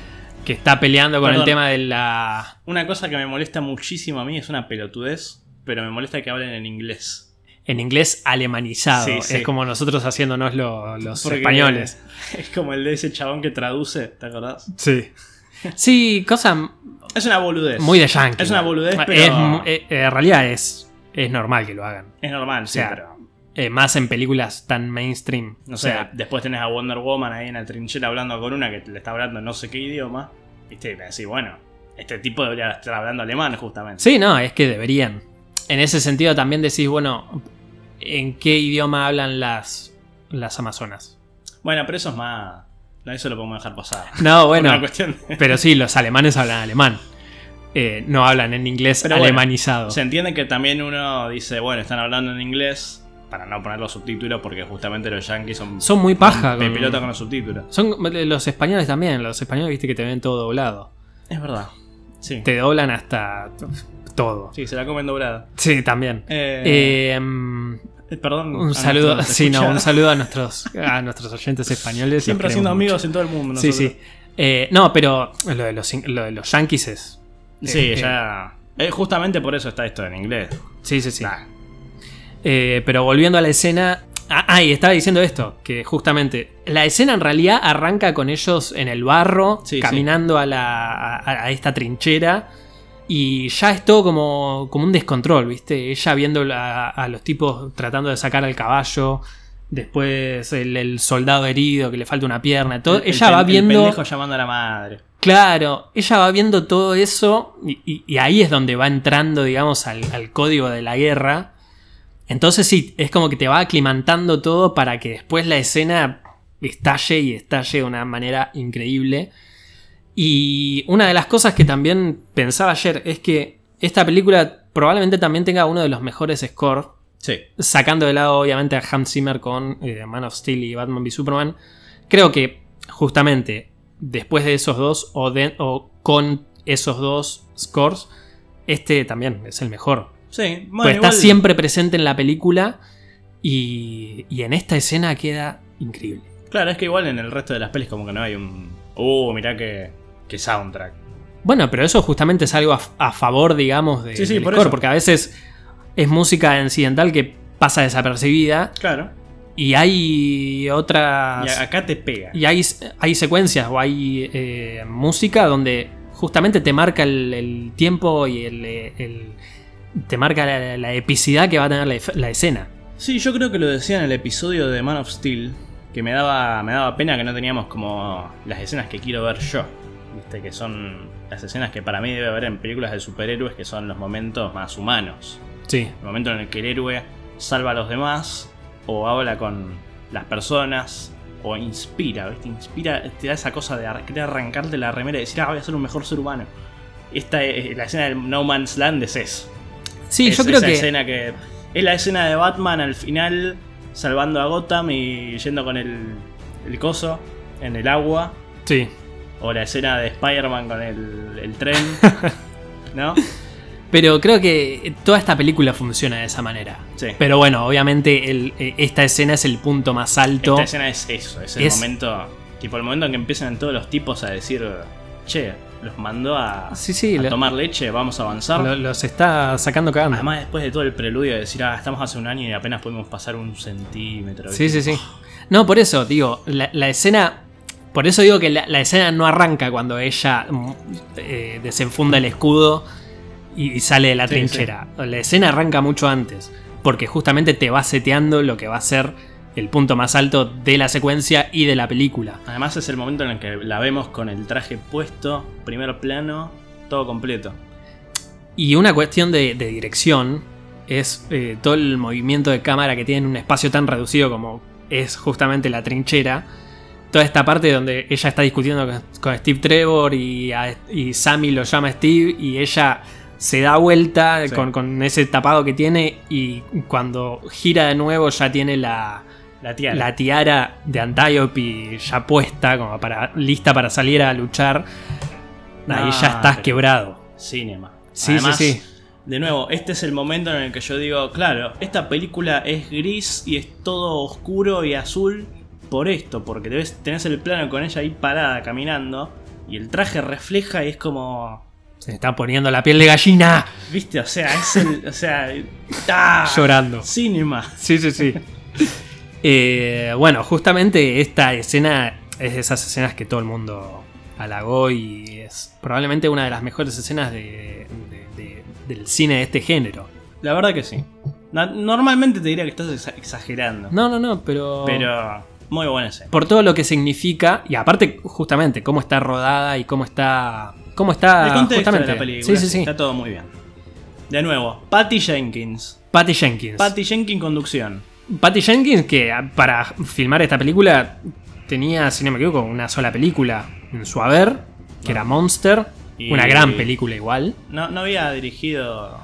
A: que está peleando con
B: Perdón.
A: el tema de la...
B: Una cosa que me molesta muchísimo a mí es una pelotudez, pero me molesta que hablen en inglés.
A: En inglés alemanizado.
B: Sí, sí.
A: Es como nosotros haciéndonos lo- los
B: Porque
A: españoles.
B: Es como el de ese chabón que traduce, ¿te acordás?
A: Sí. Sí, cosa
B: Es una boludez.
A: muy de yankee.
B: Es una boludez,
A: Es
B: pero-
A: mu- eh, en realidad es, es normal que lo hagan.
B: Es normal,
A: O
B: sí,
A: sea,
B: pero.
A: Eh, más en películas tan mainstream.
B: No
A: O sea,
B: después tenés a Wonder Woman ahí en la trinchera hablando con una que le está hablando no sé qué idioma. Viste, y me decís, bueno, este tipo debería estar hablando alemán justamente.
A: Sí, no, es que deberían. En ese sentido también decís, bueno, ¿en qué idioma hablan las, las amazonas?
B: Bueno, pero eso es más. No, eso lo podemos dejar pasar.
A: No, bueno,
B: de-
A: pero sí, los alemanes hablan alemán. Eh, no hablan en inglés
B: Pero bueno,
A: alemanizado.
B: Se entiende que también uno dice, bueno, están hablando en inglés para no poner los subtítulos porque justamente los yankees son,
A: Son muy paja.
B: de pelota con los subtítulos.
A: Son los españoles también. Los españoles, viste que te ven todo doblado.
B: Es verdad. Sí.
A: Te doblan hasta todo.
B: Sí, se la comen doblada.
A: Sí, también.
B: Eh,
A: Eh, mm,
B: eh, perdón.
A: un saludo, sí, no, un saludo a nuestros, a nuestros oyentes españoles.
B: Siempre
A: mucho.
B: amigos en todo el mundo.
A: Sí,
B: nosotros.
A: sí. Eh, no, pero lo de los, lo de los yankees es.
B: Sí, ya. eh, justamente por eso está esto en inglés.
A: Sí, sí, sí.
B: Nah.
A: Eh, pero volviendo a la escena. Ah, ah, y estaba diciendo esto, que justamente la escena en realidad arranca con ellos en el barro,
B: Sí,
A: caminando A, la, a, a esta trinchera, y ya es todo como, como un descontrol, ¿viste? Ella viendo a, a los tipos tratando de sacar al caballo, después el, el soldado herido que le falta una pierna, todo.
B: El- el
A: ella va
B: el
A: viendo...
B: pendejo llamando a la madre.
A: Claro, ella va viendo todo eso y, y- y ahí es donde va entrando, digamos, al, al código de la guerra. Entonces sí, es como que te va aclimantando todo para que después la escena estalle y estalle de una manera increíble. Y una de las cosas que también pensaba ayer es que esta película probablemente también tenga uno de los mejores scores
B: Sí.
A: sacando de lado obviamente a Hans Zimmer con eh, Man of Steel y Batman v Superman, creo que justamente después de esos dos o, de- o con esos dos scores, este también es el mejor.
B: Sí, bueno,
A: Pues está
B: igual-
A: siempre presente en la película y, y en esta escena queda increíble.
B: Claro, es que igual en el resto de las pelis como que no hay un... Uh, mirá que, que soundtrack.
A: Bueno, pero eso justamente es algo a, a favor, digamos, de,
B: Sí, sí,
A: del
B: por
A: score,
B: eso.
A: porque a veces es música incidental que pasa desapercibida
B: Claro.
A: y hay otras...
B: Y acá te pega.
A: Y hay, hay secuencias o hay eh, música donde justamente te marca el, el tiempo y el, el- te marca la, la epicidad que va a tener la, la escena.
B: Sí, yo creo que lo decía en el episodio de Man of Steel, que me daba, me daba pena que no teníamos como las escenas que quiero ver yo. Viste, que son las escenas que para mí debe haber en películas de superhéroes, que son los momentos más humanos.
A: Sí.
B: El momento en el que el héroe salva a los demás, o habla con las personas, o inspira, ¿viste? Inspira, te da esa cosa de querer arrancarte la remera y decir, ah, voy a ser un mejor ser humano. Esta es, la escena del No Man's Land es eso.
A: Sí,
B: Es
A: yo creo
B: esa
A: que...
B: escena que. Es la escena de Batman al final salvando a Gotham y yendo con el, el coso en el agua.
A: Sí.
B: O la escena de Spider-Man con el, el tren. ¿No?
A: Pero creo que toda esta película funciona de esa manera.
B: Sí.
A: Pero bueno, obviamente el- eh, esta escena es el punto más alto.
B: Esta escena es eso, es el
A: Es-
B: momento. Tipo el momento en que empiezan todos los tipos a decir. Che, los mandó a,
A: Sí, sí,
B: a
A: lo-
B: tomar leche, vamos a avanzar.
A: Lo- los está sacando cagando.
B: Además, después de todo el preludio de decir, ah, estamos hace un año y apenas pudimos pasar un centímetro.
A: Sí,
B: ¿viste?
A: sí, sí. No, por eso, digo, la, la escena. Por eso digo que la, la escena no arranca cuando ella mm, eh, desenfunda el escudo y, y sale de la
B: Sí,
A: trinchera. La escena arranca mucho antes. Porque justamente te va seteando lo que va a ser el punto más alto de la secuencia y de la película.
B: Además es el momento en el que la vemos con el traje puesto, primer plano, todo completo.
A: Y una cuestión de, de dirección es eh, todo el movimiento de cámara que tiene en un espacio tan reducido como es justamente la trinchera. Toda esta parte donde ella está discutiendo con, con Steve Trevor y, a- y Sammy lo llama Steve y ella se da vuelta
B: Sí.
A: con, con ese tapado que tiene y cuando gira de nuevo ya tiene la,
B: La tiara.
A: la tiara de Antiope ya puesta como para lista para salir a luchar. Ahí ya estás
B: pero-
A: quebrado.
B: Cinema.
A: Sí,
B: Además,
A: sí, sí.
B: De nuevo, este es el momento en el que yo digo, claro, esta película es gris y es todo oscuro y azul por esto, porque ves- tenés el plano con ella ahí parada caminando y el traje refleja y es como...
A: Se está poniendo la piel de gallina.
B: ¿Viste? O sea, es el... O sea... ¡ah!
A: Llorando.
B: Cinema.
A: Sí, sí, sí. Eh, bueno, justamente esta escena es de esas escenas que todo el mundo halagó y es probablemente una de las mejores escenas de- de- de- del cine de este género.
B: La verdad que sí. Normalmente te diría que estás exa- exagerando.
A: No, no, no, pero...
B: Pero muy buena escena.
A: Por todo lo que significa, y aparte justamente cómo está rodada y cómo está... Cómo está...
B: El contexto
A: justamente.
B: de la película.
A: Sí, sí, sí.
B: Está todo muy bien. De nuevo, Patty Jenkins.
A: Patty Jenkins.
B: Patty Jenkins conducción.
A: Patty Jenkins, que ah, para filmar esta película tenía, si no me equivoco, una sola película en su haber, que era Monster.
B: Y-
A: Una gran película igual.
B: ¿No, ¿No había dirigido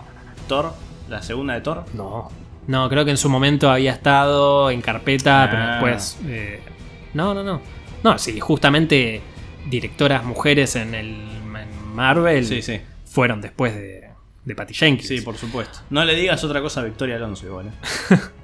B: Thor? ¿La segunda de Thor?
A: No. No, creo que en su momento había estado en carpeta, pero
B: Ah.
A: después. eh, no, no, no. No, sí, justamente directoras mujeres en el en Marvel
B: Sí, sí.
A: fueron después de, de Patty Jenkins.
B: Sí, por supuesto. No le digas otra cosa a Victoria Alonso igual. ¿eh?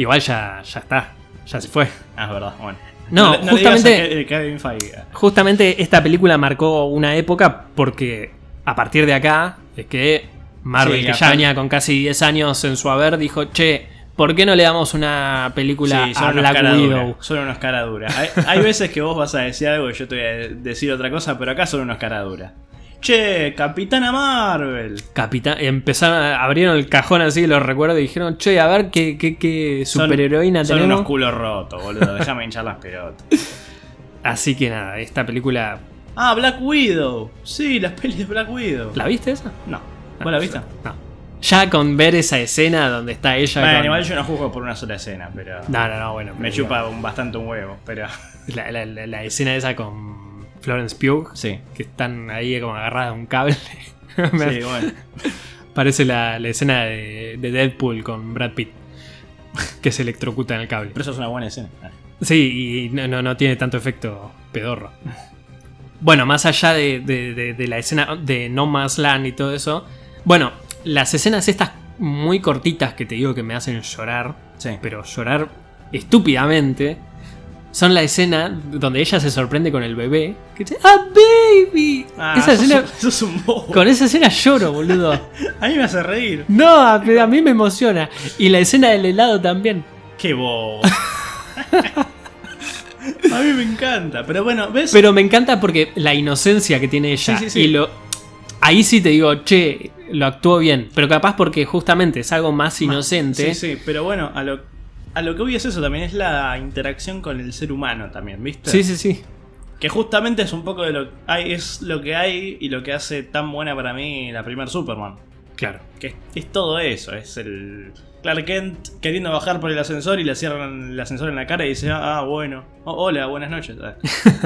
A: Igual ya, ya está. Ya se fue.
B: Ah, es verdad. Bueno.
A: No,
B: le- le
A: justamente-
B: Kevin Feige.
A: Justamente esta película marcó una época porque a partir de acá es que Marvel,
B: Sí,
A: que ya venía con casi 10 años en su haber, dijo, che, ¿por qué no le damos una película
B: Sí,
A: a Black Widow?
B: Son unos cara dura. Hay, hay veces que vos vas a decir algo y yo te voy a decir otra cosa, pero acá son unos cara dura. Che, Capitana Marvel.
A: Capitán, empezaron, abrieron el cajón así, los recuerdo, y dijeron, che, a ver qué, qué, qué
B: Son-
A: superheroína
B: Son
A: tenemos.
B: unos culos rotos, boludo. Déjame hinchar las pelotas.
A: Así que nada, esta película.
B: Ah, Black Widow. Sí, las pelis de Black Widow.
A: ¿La viste esa?
B: No. ¿Vos la viste?
A: No. Ya con ver esa escena donde está ella.
B: Bueno,
A: con-
B: igual yo no juzgo por una sola escena, pero.
A: No, no, no, bueno.
B: Me chupa bastante un huevo, pero.
A: La, la- la- la escena esa con Florence Pugh,
B: Sí.
A: que están ahí como agarradas a un cable.
B: Sí, bueno.
A: Parece la, la escena de, de Deadpool con Brad Pitt, que se electrocuta en el cable.
B: Pero eso es una buena escena.
A: Sí, y no, no, no tiene tanto efecto pedorro. Bueno, más allá de, de- de- de la escena de No Man's Land y todo eso, Bueno, las escenas estas muy cortitas que te digo que me hacen llorar,
B: Sí.
A: pero llorar estúpidamente, son la escena donde ella se sorprende con el bebé. Que dice, ¡Ah, baby!
B: Ah,
A: esa
B: sos
A: escena,
B: un- sos un bobo.
A: con esa escena lloro, boludo.
B: A mí me hace reír.
A: No, a, a mí me emociona. Y la escena del helado también.
B: Qué bobo. A mí me encanta. Pero bueno, ¿ves?
A: Pero me encanta porque la inocencia que tiene ella.
B: Sí, sí, sí.
A: Y lo. Ahí sí te digo, che, lo actuó bien. Pero capaz porque justamente es algo más inocente.
B: Sí, sí, pero bueno, a lo, a lo que voy es eso también, es la interacción con el ser humano también, ¿viste?
A: sí, sí, sí.
B: Que justamente es un poco de lo hay, es lo que hay y lo que hace tan buena para mí la primer Superman.
A: Claro.
B: Que es, es todo eso, es el Clark Kent queriendo bajar por el ascensor y le cierran el ascensor en la cara y dice, ah, ah, bueno, Oh, hola, buenas noches. Ah,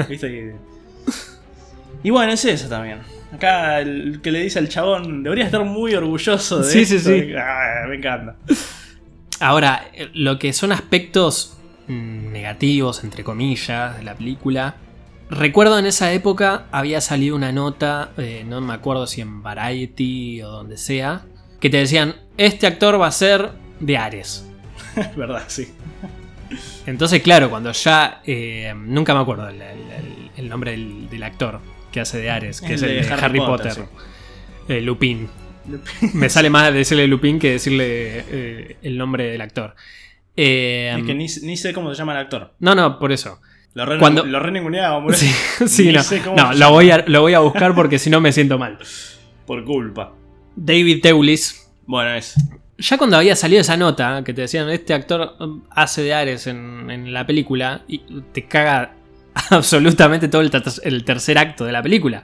B: ¿Viste? Y, y bueno, es eso también. Acá el que le dice al chabón, debería estar muy orgulloso de
A: Sí, sí,
B: esto".
A: sí.
B: Ah, me encanta.
A: Ahora, lo que son aspectos mm, negativos, entre comillas, de la película. Recuerdo en esa época había salido una nota, eh, no me acuerdo si en Variety o donde sea, que te decían, este actor va a ser de Ares.
B: Es verdad, sí.
A: Entonces, claro, cuando ya... eh, nunca me acuerdo el, el- el- el nombre del, del actor que hace de Ares, que
B: El
A: es el
B: de Harry, Potter,
A: Potter. Eh, Lupin. Me sale más decirle Lupin que decirle eh, el nombre del actor. Eh,
B: Es que ni, ni sé cómo se llama el actor.
A: No, no, por eso.
B: Lo re,
A: Cuando-
B: lo re ninguneaba, boludo.
A: Sí, sí,
B: Ni
A: no.
B: sé cómo
A: No,
B: se
A: lo voy, a, lo voy a buscar porque si no me siento mal.
B: Por culpa.
A: David Teulis.
B: Bueno, es.
A: Ya cuando había salido esa nota, que te decían, este actor hace de Ares en, en la película, y te caga absolutamente todo el, ter- el tercer acto de la película.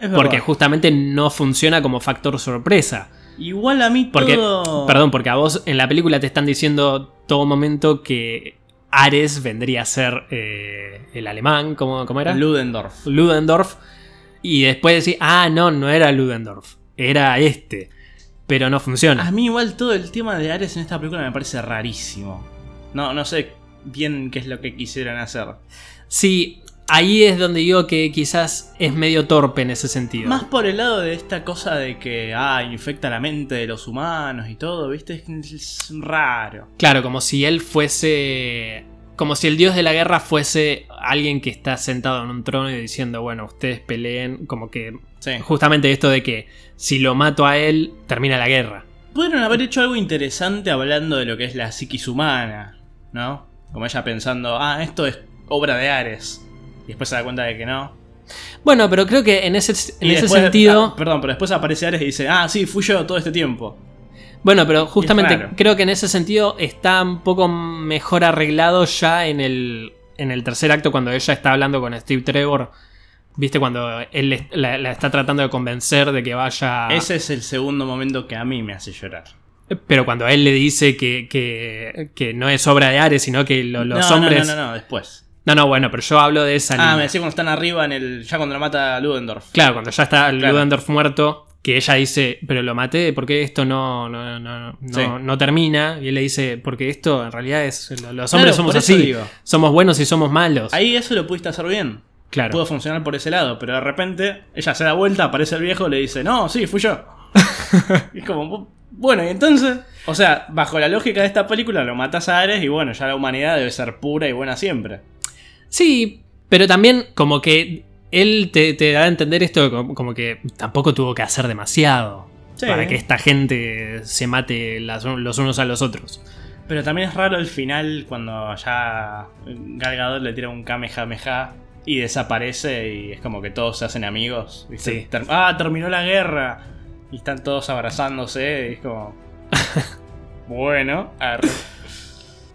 B: Es
A: Porque
B: verdad.
A: justamente no funciona como factor sorpresa.
B: Igual a mí
A: Porque,
B: todo.
A: perdón, porque a vos en la película te están diciendo todo momento que Ares vendría a ser eh, el alemán, ¿cómo, cómo era?
B: Ludendorff.
A: Ludendorff. Y después decís, ah, no, no era Ludendorff, era este. Pero no funciona.
B: A mí igual todo el tema de Ares en esta película me parece rarísimo. No, no sé bien qué es lo que quisieran hacer.
A: Sí, ahí es donde digo que quizás es medio torpe en ese sentido.
B: Más por el lado de esta cosa de que, ah, infecta la mente de los humanos y todo, ¿viste? Es, raro.
A: Claro, como si él fuese. Como si el dios de la guerra fuese alguien que está sentado en un trono y diciendo, bueno, ustedes peleen. Como que.
B: Sí.
A: Justamente esto de que si lo mato a él, termina la guerra.
B: Pudieron haber hecho algo interesante hablando de lo que es la psiquis humana, ¿no? Como ella pensando, ah, esto es obra de Ares. Y después se da cuenta de que no.
A: Bueno, pero creo que en ese, en ese
B: después-
A: sentido.
B: ah, perdón, pero después aparece Ares y dice, ah, sí, fui yo todo este tiempo.
A: Bueno, pero justamente creo que en ese sentido está un poco mejor arreglado ya en el, en el tercer acto cuando ella está hablando con Steve Trevor. ¿Viste? Cuando él la está tratando de convencer de que vaya...
B: Ese es el segundo momento que a mí me hace llorar.
A: Pero cuando él le dice que, que, que no es obra de Ares, sino que lo- los
B: no,
A: hombres...
B: No, no, no, no, después.
A: No, no, bueno, pero yo hablo de esa
B: Ah,
A: línea.
B: me decía cuando están arriba en el. Ya cuando lo mata Ludendorff.
A: Claro, cuando ya está
B: Claro.
A: Ludendorff muerto, que ella dice, pero lo maté, porque esto no, no, no, no,
B: Sí.
A: no termina? Y él le dice, porque esto en realidad es. Los
B: Claro,
A: hombres somos
B: por eso
A: así.
B: digo.
A: Somos buenos y somos malos.
B: Ahí eso lo pudiste hacer bien.
A: claro.
B: Pudo funcionar por ese lado, pero de repente ella se da vuelta, aparece el viejo, le dice, no, sí, fui yo. y es como, bueno, y entonces, o sea, bajo la lógica de esta película, lo matas a Ares y bueno, ya la humanidad debe ser pura y buena siempre.
A: Sí, pero también como que él te, te da a entender esto como, como que tampoco tuvo que hacer demasiado
B: Sí.
A: para que esta gente se mate las- los unos a los otros.
B: Pero también es raro el final cuando ya Gal Gadot le tira un Kamehameha y desaparece y es como que todos se hacen amigos. ¿viste?
A: Sí.
B: Ter- ah, terminó la guerra. Y están todos abrazándose y es como... bueno, arre.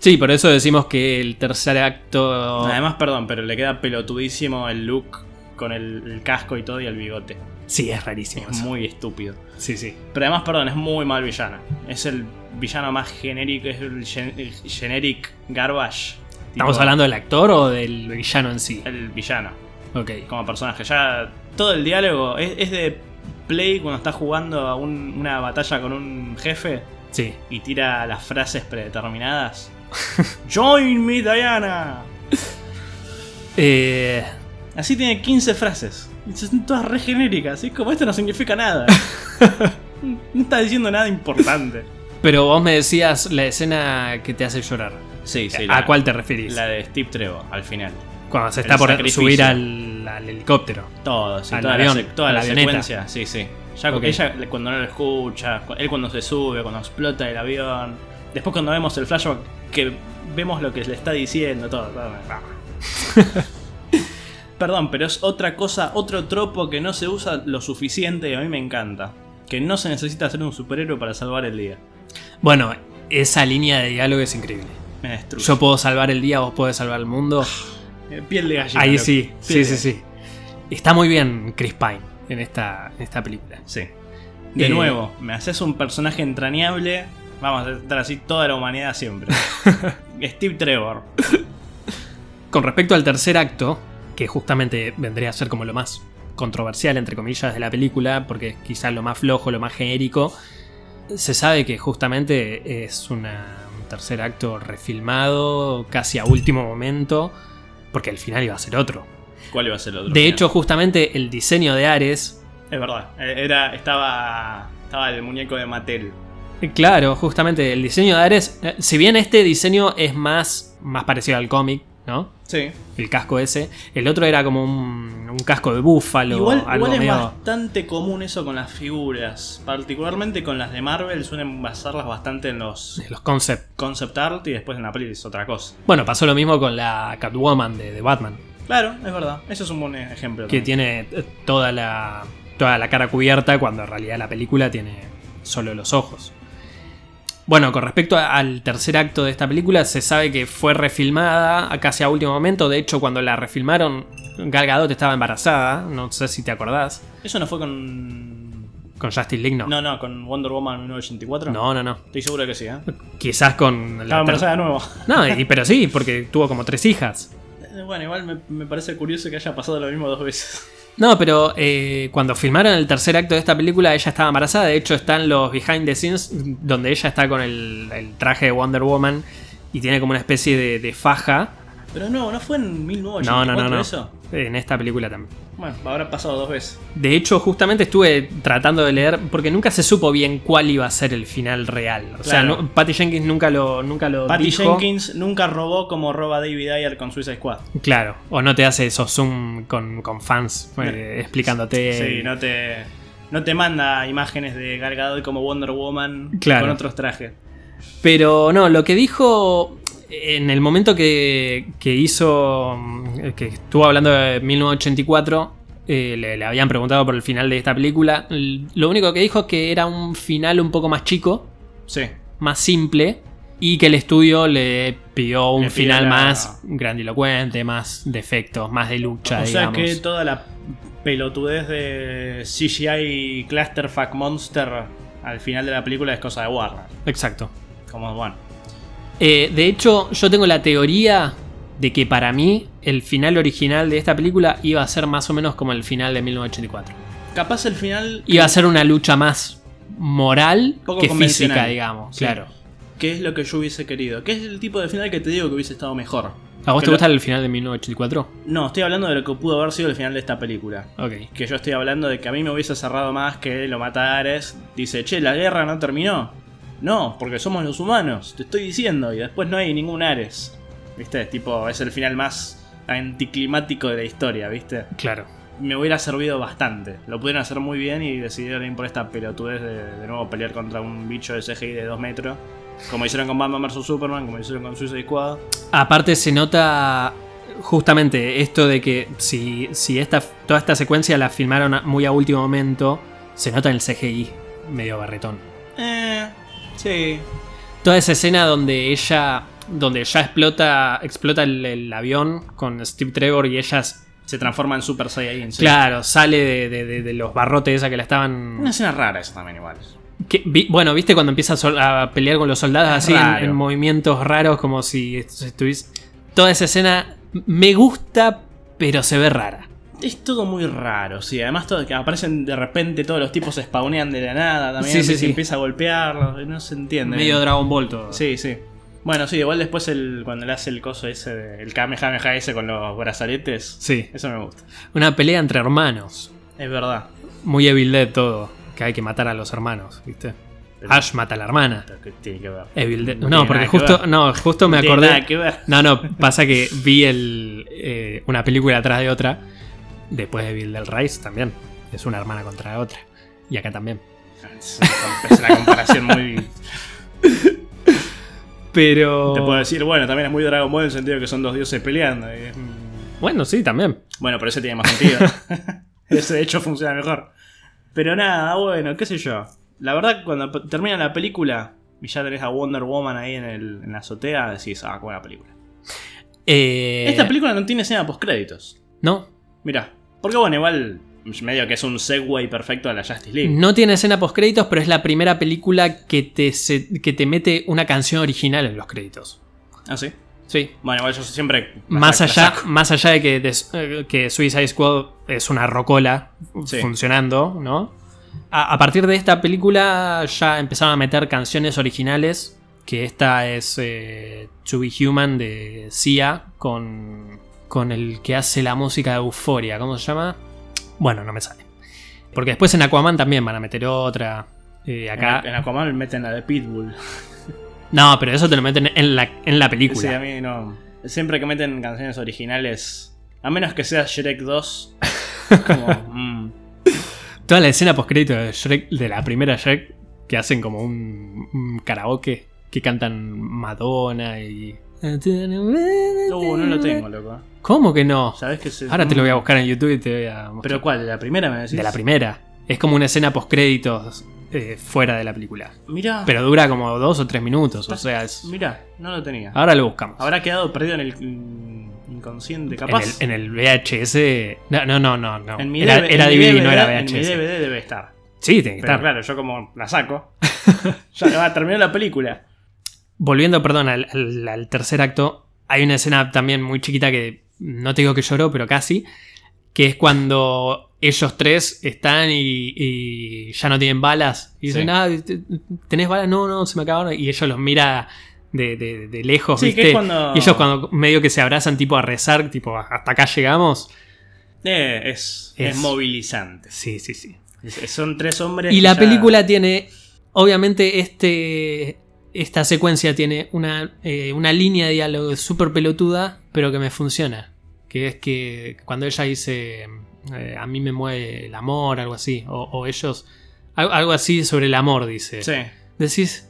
A: Sí, por eso decimos que el tercer acto...
B: Además, perdón, pero le queda pelotudísimo el look con el, el casco y todo y el bigote.
A: Sí, es rarísimo.
B: Es
A: eso.
B: muy estúpido.
A: Sí, sí.
B: Pero además, perdón, es muy mal villano. Es el villano más genérico, es el, gen- el generic garbage.
A: ¿Estamos
B: Tipo,
A: hablando del actor o del villano en sí?
B: El villano,
A: Ok.
B: como personaje. Ya todo el diálogo es, es de Play cuando está jugando a un- una batalla con un jefe
A: Sí.
B: y tira las frases predeterminadas. Join me, Diana.
A: Eh,
B: Así tiene 15 frases. Y son todas re genéricas. Y es como esto no significa nada. No está diciendo nada importante.
A: Pero vos me decías la escena que te hace llorar.
B: Sí, sí.
A: ¿A cuál te referís?
B: La de Steve Trevor, al final.
A: Cuando se
B: el
A: está por
B: sacrificio.
A: subir al, al helicóptero.
B: Todo, sí,
A: Al
B: toda
A: avión,
B: la, toda
A: la
B: secuencia, sí, sí. Ya
A: Ok.
B: ella cuando no lo escucha, cu- él cuando se sube, cuando explota el avión. Después cuando vemos el flashback que vemos lo que le está diciendo, todo. Perdón, pero es otra cosa, otro tropo que no se usa lo suficiente y a mí me encanta. Que no se necesita ser un superhéroe para salvar el día.
A: Bueno, esa línea de diálogo es increíble.
B: Me destruye.
A: Yo puedo salvar el día, vos podés salvar el mundo.
B: Eh, Piel de gallina.
A: Ahí sí, sí, sí, sí. Está muy bien Chris Pine en esta, en esta película.
B: Sí. De
A: Eh,
B: nuevo, me haces un personaje entrañable. Vamos a estar así toda la humanidad siempre. Steve Trevor.
A: Con respecto al tercer acto, que justamente vendría a ser como lo más controversial, entre comillas, de la película, porque es quizás lo más flojo, lo más genérico, se sabe que justamente es una- un tercer acto refilmado casi a último momento, porque el final iba a ser otro.
B: ¿Cuál iba a ser el otro?
A: De
B: final?
A: hecho, justamente el diseño de Ares
B: es verdad. Era, estaba, estaba el muñeco de Mattel.
A: Claro, justamente el diseño de Ares, eh, si bien este diseño es más, más parecido al cómic, ¿no?
B: Sí.
A: El casco ese, el otro era como un, un casco de búfalo,
B: Igual,
A: algo
B: igual es
A: medio...
B: bastante común eso con las figuras. Particularmente con las de Marvel suelen basarlas bastante en los
A: los concepts.
B: concept art y después en la peli es otra cosa.
A: Bueno, pasó lo mismo con la Catwoman de, de Batman,
B: Claro, es verdad. Eso es un buen ejemplo.
A: que
B: también.
A: tiene eh, toda la, toda la cara cubierta cuando en realidad la película tiene solo los ojos. Bueno, con respecto al tercer acto de esta película, se sabe que fue refilmada a casi a último momento. De hecho, cuando la refilmaron, Gal Gadot estaba embarazada. No sé si te acordás.
B: Eso no fue con.
A: Con Justice League, no.
B: No, no, con Wonder Woman 1984.
A: no, no. no.
B: Estoy seguro que sí, ¿eh?
A: Quizás con la
B: Estaba embarazada de nuevo.
A: No, y- pero sí, porque tuvo como tres hijas.
B: Bueno, igual me, me parece curioso que haya pasado lo mismo dos veces.
A: No, pero eh, cuando filmaron el tercer acto de esta película, ella estaba embarazada. De hecho, están los behind the scenes donde ella está con el, el traje de Wonder Woman y tiene como una especie de, de faja.
B: Pero no, ¿no fue en
A: No,
B: 1984
A: no, no, no.
B: eso?
A: En esta película también.
B: Bueno, habrá pasado dos veces.
A: De hecho, justamente estuve tratando de leer porque nunca se supo bien cuál iba a ser el final real. O sea, no- Patty Jenkins nunca lo, nunca lo
B: Patty
A: dijo.
B: Jenkins nunca robó como roba David Ayer con Suicide Squad.
A: Claro, o no te hace esos zoom con, con fans eh, explicándote.
B: Sí, no te, no te manda imágenes de Gal Gadot como Wonder Woman
A: Claro.
B: con otros trajes.
A: Pero no, lo que dijo en el momento que, que hizo, mm, que estuvo hablando de 1984, eh, le, le habían preguntado por el final de esta película. Lo único que dijo es que era un final un poco más chico,
B: Sí.
A: más simple, y que el estudio le pidió un
B: Le
A: final
B: la-
A: más grandilocuente, más de efectos, más de lucha,
B: o sea
A: digamos.
B: que toda la pelotudez de CGI Clusterfuck Monster al final de la película es cosa de Warner.
A: Exacto.
B: Como, bueno.
A: Eh, de hecho, yo tengo la teoría de que para mí el final original de esta película iba a ser más o menos como el final de 1984.
B: Capaz el final.
A: Iba a ser una lucha más moral
B: Poco
A: que física, digamos.
B: Sí.
A: Claro.
B: Que es lo que yo hubiese querido. Que es el tipo de final que te digo que hubiese estado mejor.
A: ¿A vos
B: Que
A: te
B: lo-
A: gusta el final de 1984?
B: No, estoy hablando de lo que pudo haber sido el final de esta película.
A: Ok.
B: Que yo estoy hablando de que a mí me hubiese cerrado más que lo mata Ares. Dice, che, la guerra no terminó. No, porque somos los humanos, te estoy diciendo. Y después no hay ningún Ares. ¿Viste? Tipo, es el final más anticlimático de la historia, ¿viste?
A: Claro.
B: Me hubiera servido bastante. Lo pudieron hacer muy bien y decidieron ir por esta pelotudez de de nuevo pelear contra un bicho de CGI de 2 metros. Como hicieron con Batman vs Superman, como hicieron con Suicide Squad.
A: Aparte se nota justamente esto de que si, si esta, toda esta secuencia la filmaron muy a último momento, se nota en el CGI medio barretón.
B: Eh, sí.
A: Toda esa escena donde ella, donde ya explota, explota el, el avión con Steve Trevor y ella, s-
B: Se transforma en Super Saiyajin. sí.
A: claro, sale de, de- de- de los barrotes esa que la
B: Una
A: estaban...
B: escena rara esa también igual.
A: que- vi- bueno, viste cuando empieza a, sol- a pelear con los soldados
B: Es
A: así en, en movimientos raros como si estuviese... Toda esa escena me gusta, pero se ve rara.
B: Es todo muy raro, sí. Además, todo, que aparecen de repente todos los tipos se spawnean de la nada también.
A: Sí, sí,
B: empieza a golpearlos. y No se entiende.
A: Medio Dragon Ball todo.
B: Sí, sí. Bueno, sí, igual después el, cuando le hace el coso ese, de- el Kamehameha ese con los brazaletes.
A: Sí.
B: Eso me gusta.
A: Una pelea entre hermanos.
B: Es verdad.
A: Muy Evil Dead todo. que hay que matar a los hermanos, ¿viste?
B: Pero-
A: Ash mata a la hermana.
B: Pero, ¿Qué tiene que ver?
A: Evil Dead-
B: No
A: porque justo, no, justo me
B: No tiene
A: acordé.
B: nada que ver.
A: No, no, pasa que vi el, eh, una película atrás de otra. Después de Bill del Rise también. Es una hermana contra otra. Y acá también.
B: Es una, es una comparación muy.
A: Pero.
B: Te puedo decir, bueno, también es muy Dragon Ball en el sentido que son dos dioses peleando. y es-
A: Bueno, sí, también.
B: Bueno, pero ese tiene más sentido. ese de hecho funciona mejor. Pero nada, bueno, qué sé yo. La verdad, cuando termina la película y ya tenés a Wonder Woman ahí en, el- en la azotea, decís, ah, buena película.
A: Eh,
B: Esta película no tiene escena post-créditos.
A: No,
B: Mirá. Porque bueno, igual medio que es un segue perfecto a la Justice League.
A: no tiene escena post créditos, pero es la primera película que te, se- que te mete una canción original en los créditos.
B: Ah, sí.
A: Sí.
B: Bueno, igual yo siempre.
A: Más allá, más allá de que, eh, que Suicide Squad es una rocola
B: Sí.
A: funcionando, ¿no? A, a partir de esta película ya empezaron a meter canciones originales. Que esta es eh, To Be Human de Sia con, con el que hace la música de Euphoria. ¿Cómo se llama? Bueno, no me sale. Porque después en Aquaman también van a meter otra. Eh, acá.
B: En, en Aquaman meten la de Pitbull.
A: No, pero eso te lo meten en la, en la película.
B: Sí, a mí no. Siempre que meten canciones originales, a menos que sea Shrek 2, como. mm,
A: Toda la escena post de Shrek, de la primera Shrek, que hacen como un, un karaoke, que cantan Madonna y.
B: Uh, no lo tengo, loco.
A: ¿Cómo que no?
B: ¿Sabes qué se-
A: Ahora te lo voy a buscar en YouTube y te voy a mostrar.
B: ¿Pero cuál? ¿De la primera me decís?
A: de la primera. Es como una escena post créditos fuera de la película.
B: Mira.
A: Pero dura como dos o tres minutos, o sea, es.
B: Mira, no lo tenía.
A: Ahora lo buscamos.
B: Habrá quedado perdido en el inconsciente,
A: En
B: capaz.
A: el, en el VHS. No, no, no, no. no.
B: En mi
A: era
B: DV-
A: era
B: en mi
A: DVD, no era
B: En mi
A: VHS.
B: DVD debe estar.
A: Sí, tiene que
B: Pero
A: estar.
B: claro, yo como la saco. ya va a terminar la película.
A: Volviendo, perdón, al, al- al tercer acto, hay una escena también muy chiquita que no te digo que lloró, pero casi, que es cuando ellos tres están y, y ya no tienen balas. Y dicen,
B: Sí.
A: ah, ¿te- ¿tenés balas? No, no, se me acabaron. Y ellos los mira de, de- de lejos,
B: Sí, que
A: ¿viste?
B: es cuando-
A: Y ellos cuando medio que se abrazan tipo a rezar, tipo, hasta acá llegamos.
B: Eh, es, es
A: Es-
B: movilizante.
A: Sí, sí, sí.
B: Es- son tres hombres.
A: Y la
B: ya-
A: película tiene, obviamente, este, esta secuencia tiene una, eh, una línea de diálogo súper pelotuda, pero que me funciona. Que es que cuando ella dice, eh, a mí me mueve el amor, algo así, o, o ellos, algo, así sobre el amor, dice.
B: Sí.
A: Decís,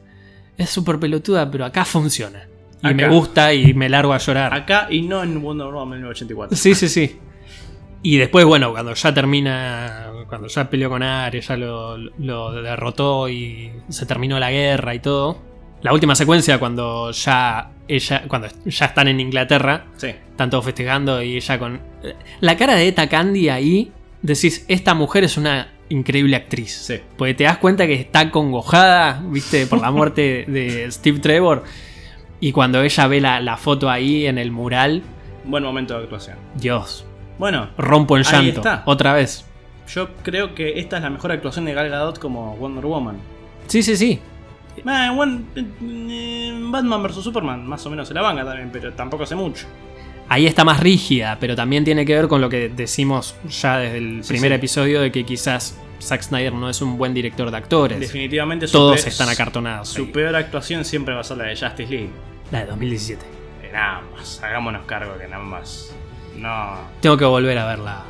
A: es súper pelotuda, pero acá funciona. Y
B: Acá.
A: me gusta y me largo a llorar.
B: Acá y no en Wonder Woman 1984.
A: Sí, sí, sí. Y después, bueno, cuando ya termina, cuando ya peleó con Ares, ya lo, lo derrotó y se terminó la guerra y todo. La última secuencia, cuando ya ella, cuando ya están en Inglaterra,
B: Sí.
A: están todos festejando y ella con la cara de Eta Candy ahí, decís, esta mujer es una increíble actriz.
B: Sí.
A: Porque te das cuenta que está congojada, viste, por la muerte de Steve Trevor. Y cuando ella ve la, la foto ahí en el mural,
B: Buen momento de actuación.
A: Dios,
B: Bueno,
A: rompo el llanto.
B: está.
A: Otra vez.
B: yo creo que esta es la mejor actuación de Gal Gadot como Wonder Woman.
A: Sí, sí, sí.
B: Eh, One- eh, Batman vs Superman, más o menos se la banca también, pero tampoco hace mucho.
A: Ahí está más rígida, pero también tiene que ver con lo que decimos ya desde el
B: Sí,
A: primer
B: sí.
A: episodio de que quizás Zack Snyder no es un buen director de actores.
B: Definitivamente
A: Todos están acartonados.
B: Su
A: ahí.
B: peor actuación siempre va a ser la de Justice League.
A: La de 2017.
B: Eh, nada más, hagámonos cargo que nada más. No,
A: Tengo que volver a verla.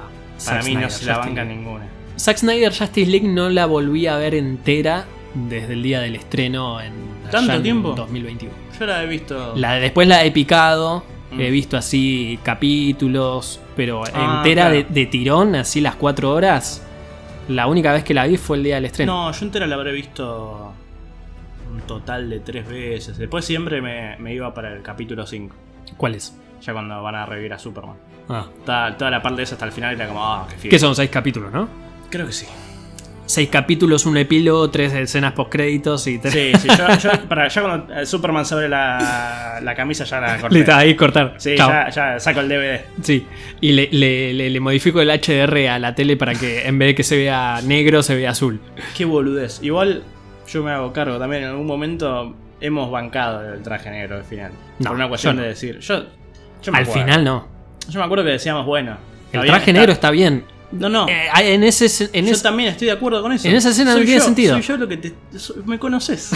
B: para
A: Zack
B: mí no
A: Snyder,
B: se la banca
A: League.
B: ninguna.
A: Zack Snyder Justice League no la volví a ver entera desde el día del estreno en
B: ¿Tanto tiempo?
A: 2021.
B: Yo la he visto.
A: La, después la he picado,
B: Mm.
A: he visto así capítulos, pero
B: Ah,
A: entera
B: claro.
A: de, de tirón, así las cuatro horas. La única vez que la vi fue el día del estreno.
B: No, yo entera la habré visto un total de tres veces. Después siempre me, me iba para el capítulo 5.
A: ¿Cuál es?
B: Ya cuando van a revivir a Superman.
A: Ah.
B: Toda, toda la parte de esa hasta el final era como, ah, qué fiel.
A: Que son seis capítulos, ¿no?
B: Creo que sí.
A: Seis capítulos, un epílogo, tres escenas post créditos y tres.
B: Sí, sí, yo, yo- para, ya cuando eh, Superman se abre la, la camisa ya la corté.
A: Listo, ahí cortar.
B: Sí, ya, ya saco el DVD.
A: Sí. Y le, le- le- le modifico el HDR a la tele para que en vez de que se vea negro, se vea azul.
B: Qué boludez. Igual yo me hago cargo también. En algún momento hemos bancado el traje negro al final.
A: No,
B: por una cuestión
A: no.
B: de decir. Yo, yo me
A: Al
B: acuerdo.
A: final no.
B: Yo me acuerdo que decíamos, bueno. está
A: El traje
B: está-
A: negro está bien.
B: No, no.
A: Eh, en ese, en
B: yo
A: ese-
B: también estoy de acuerdo con eso.
A: en esa escena no
B: Soy
A: tiene
B: yo,
A: sentido.
B: Soy yo lo que te. me conoces.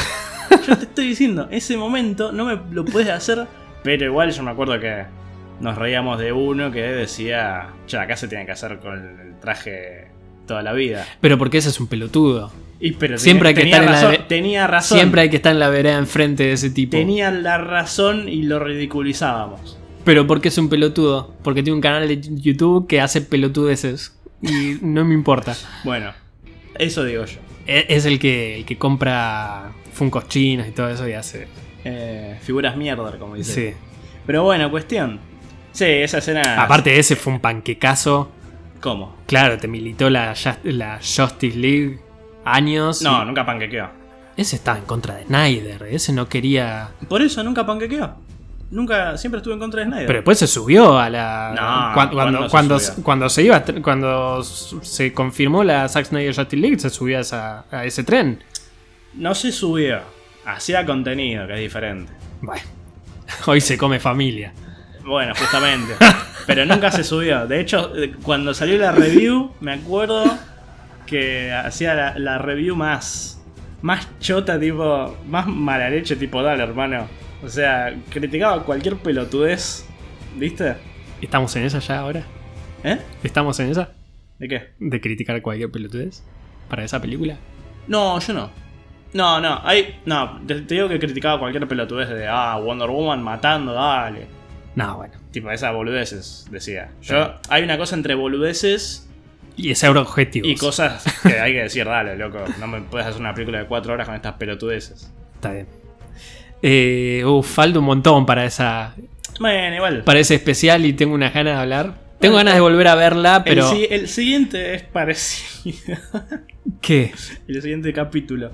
B: yo te estoy diciendo, ese momento no me lo puedes hacer. Pero igual yo me acuerdo que nos reíamos de uno que decía. Ya, acá se tiene que hacer con el traje toda la vida.
A: Pero porque ese es un pelotudo.
B: Y, pero
A: Siempre hay que
B: tenía
A: estar en la
B: Tenía razón.
A: Siempre hay que estar en la vereda enfrente de ese tipo.
B: Tenía la razón y lo ridiculizábamos.
A: Pero porque es un pelotudo. Porque tiene un canal de YouTube que hace pelotudeces. Y no me importa.
B: Bueno, eso digo yo.
A: E- Es el que, el que compra funcos chinos y todo eso y hace.
B: Eh, figuras mierder, como dice.
A: Sí.
B: Pero bueno, cuestión. Sí, esa escena.
A: Aparte, ese fue un panquecazo.
B: ¿Cómo?
A: Claro, te militó la, la Justice League años.
B: No,
A: y-
B: nunca panquequeó.
A: Ese estaba en contra de Snyder. Ese no quería.
B: Por eso nunca panquequeó. Nunca, siempre estuve en contra de Snyder.
A: Pero después se subió a la.
B: No,
A: cuan-
B: ¿cuándo
A: cuando,
B: se
A: cuando, cuando se iba. Cuando se confirmó la Zack Snyder Justice League, se subió a, esa- a ese tren.
B: No se subió. Hacía contenido, que es diferente.
A: Bueno. Hoy se come familia.
B: Bueno, justamente. Pero nunca se subió. De hecho, eh, cuando salió la review, me acuerdo que hacía la, la review más. Más chota, tipo. Más mala leche, tipo, dale, hermano. O sea, criticaba cualquier pelotudez. ¿Viste?
A: ¿Estamos en esa ya ahora?
B: ¿Eh?
A: ¿Estamos en esa?
B: ¿De qué?
A: ¿De criticar cualquier pelotudez? ¿Para esa película?
B: No, yo no. No, no, hay. No, te, te digo que criticaba cualquier pelotudez de. Ah, Wonder Woman matando, dale.
A: No, bueno.
B: Tipo, esas boludeces, decía. Yo. Hay una cosa entre boludeces
A: Y ese objetivo.
B: y cosas que hay que decir, dale, loco. No me puedes hacer una película de cuatro horas con estas pelotudeces.
A: Está bien. Eh, uf, falta un montón para esa.
B: Bueno, igual.
A: Para ese especial y tengo unas ganas de hablar. Tengo ganas de volver a verla, pero.
B: El, si- el siguiente es parecido.
A: ¿Qué?
B: el siguiente capítulo.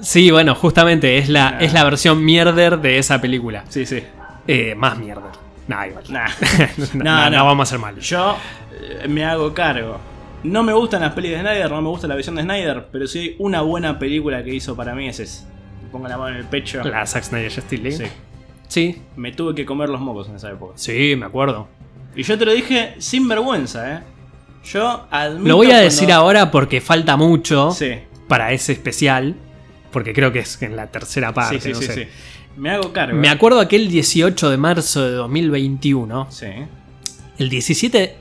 A: Sí, bueno, justamente es la,
B: Nah.
A: es la versión mierder de esa película.
B: Sí, sí.
A: Eh, más mierder. Nah, igual.
B: Nah.
A: no,
B: No,
A: no,
B: no.
A: no vamos a ser malos.
B: Yo eh, me hago cargo. No me gustan las pelis de Snyder, no me gusta la visión de Snyder, pero si hay una buena película que hizo para mí es esa. Me pongo la mano en el pecho.
A: La Zack Snyder Justice League.
B: Sí.
A: Sí,
B: Me tuve que comer los mocos en esa época.
A: sí, me acuerdo.
B: Y yo te lo dije sin vergüenza, ¿eh? Yo admito
A: Lo voy a
B: cuando-
A: decir ahora porque falta mucho
B: Sí,
A: para ese especial. Porque creo que es en la tercera parte.
B: sí, sí,
A: no
B: sí,
A: sé.
B: sí. Me hago cargo.
A: Me
B: ¿eh?
A: acuerdo aquel 18 de marzo de 2021.
B: Sí.
A: El 17,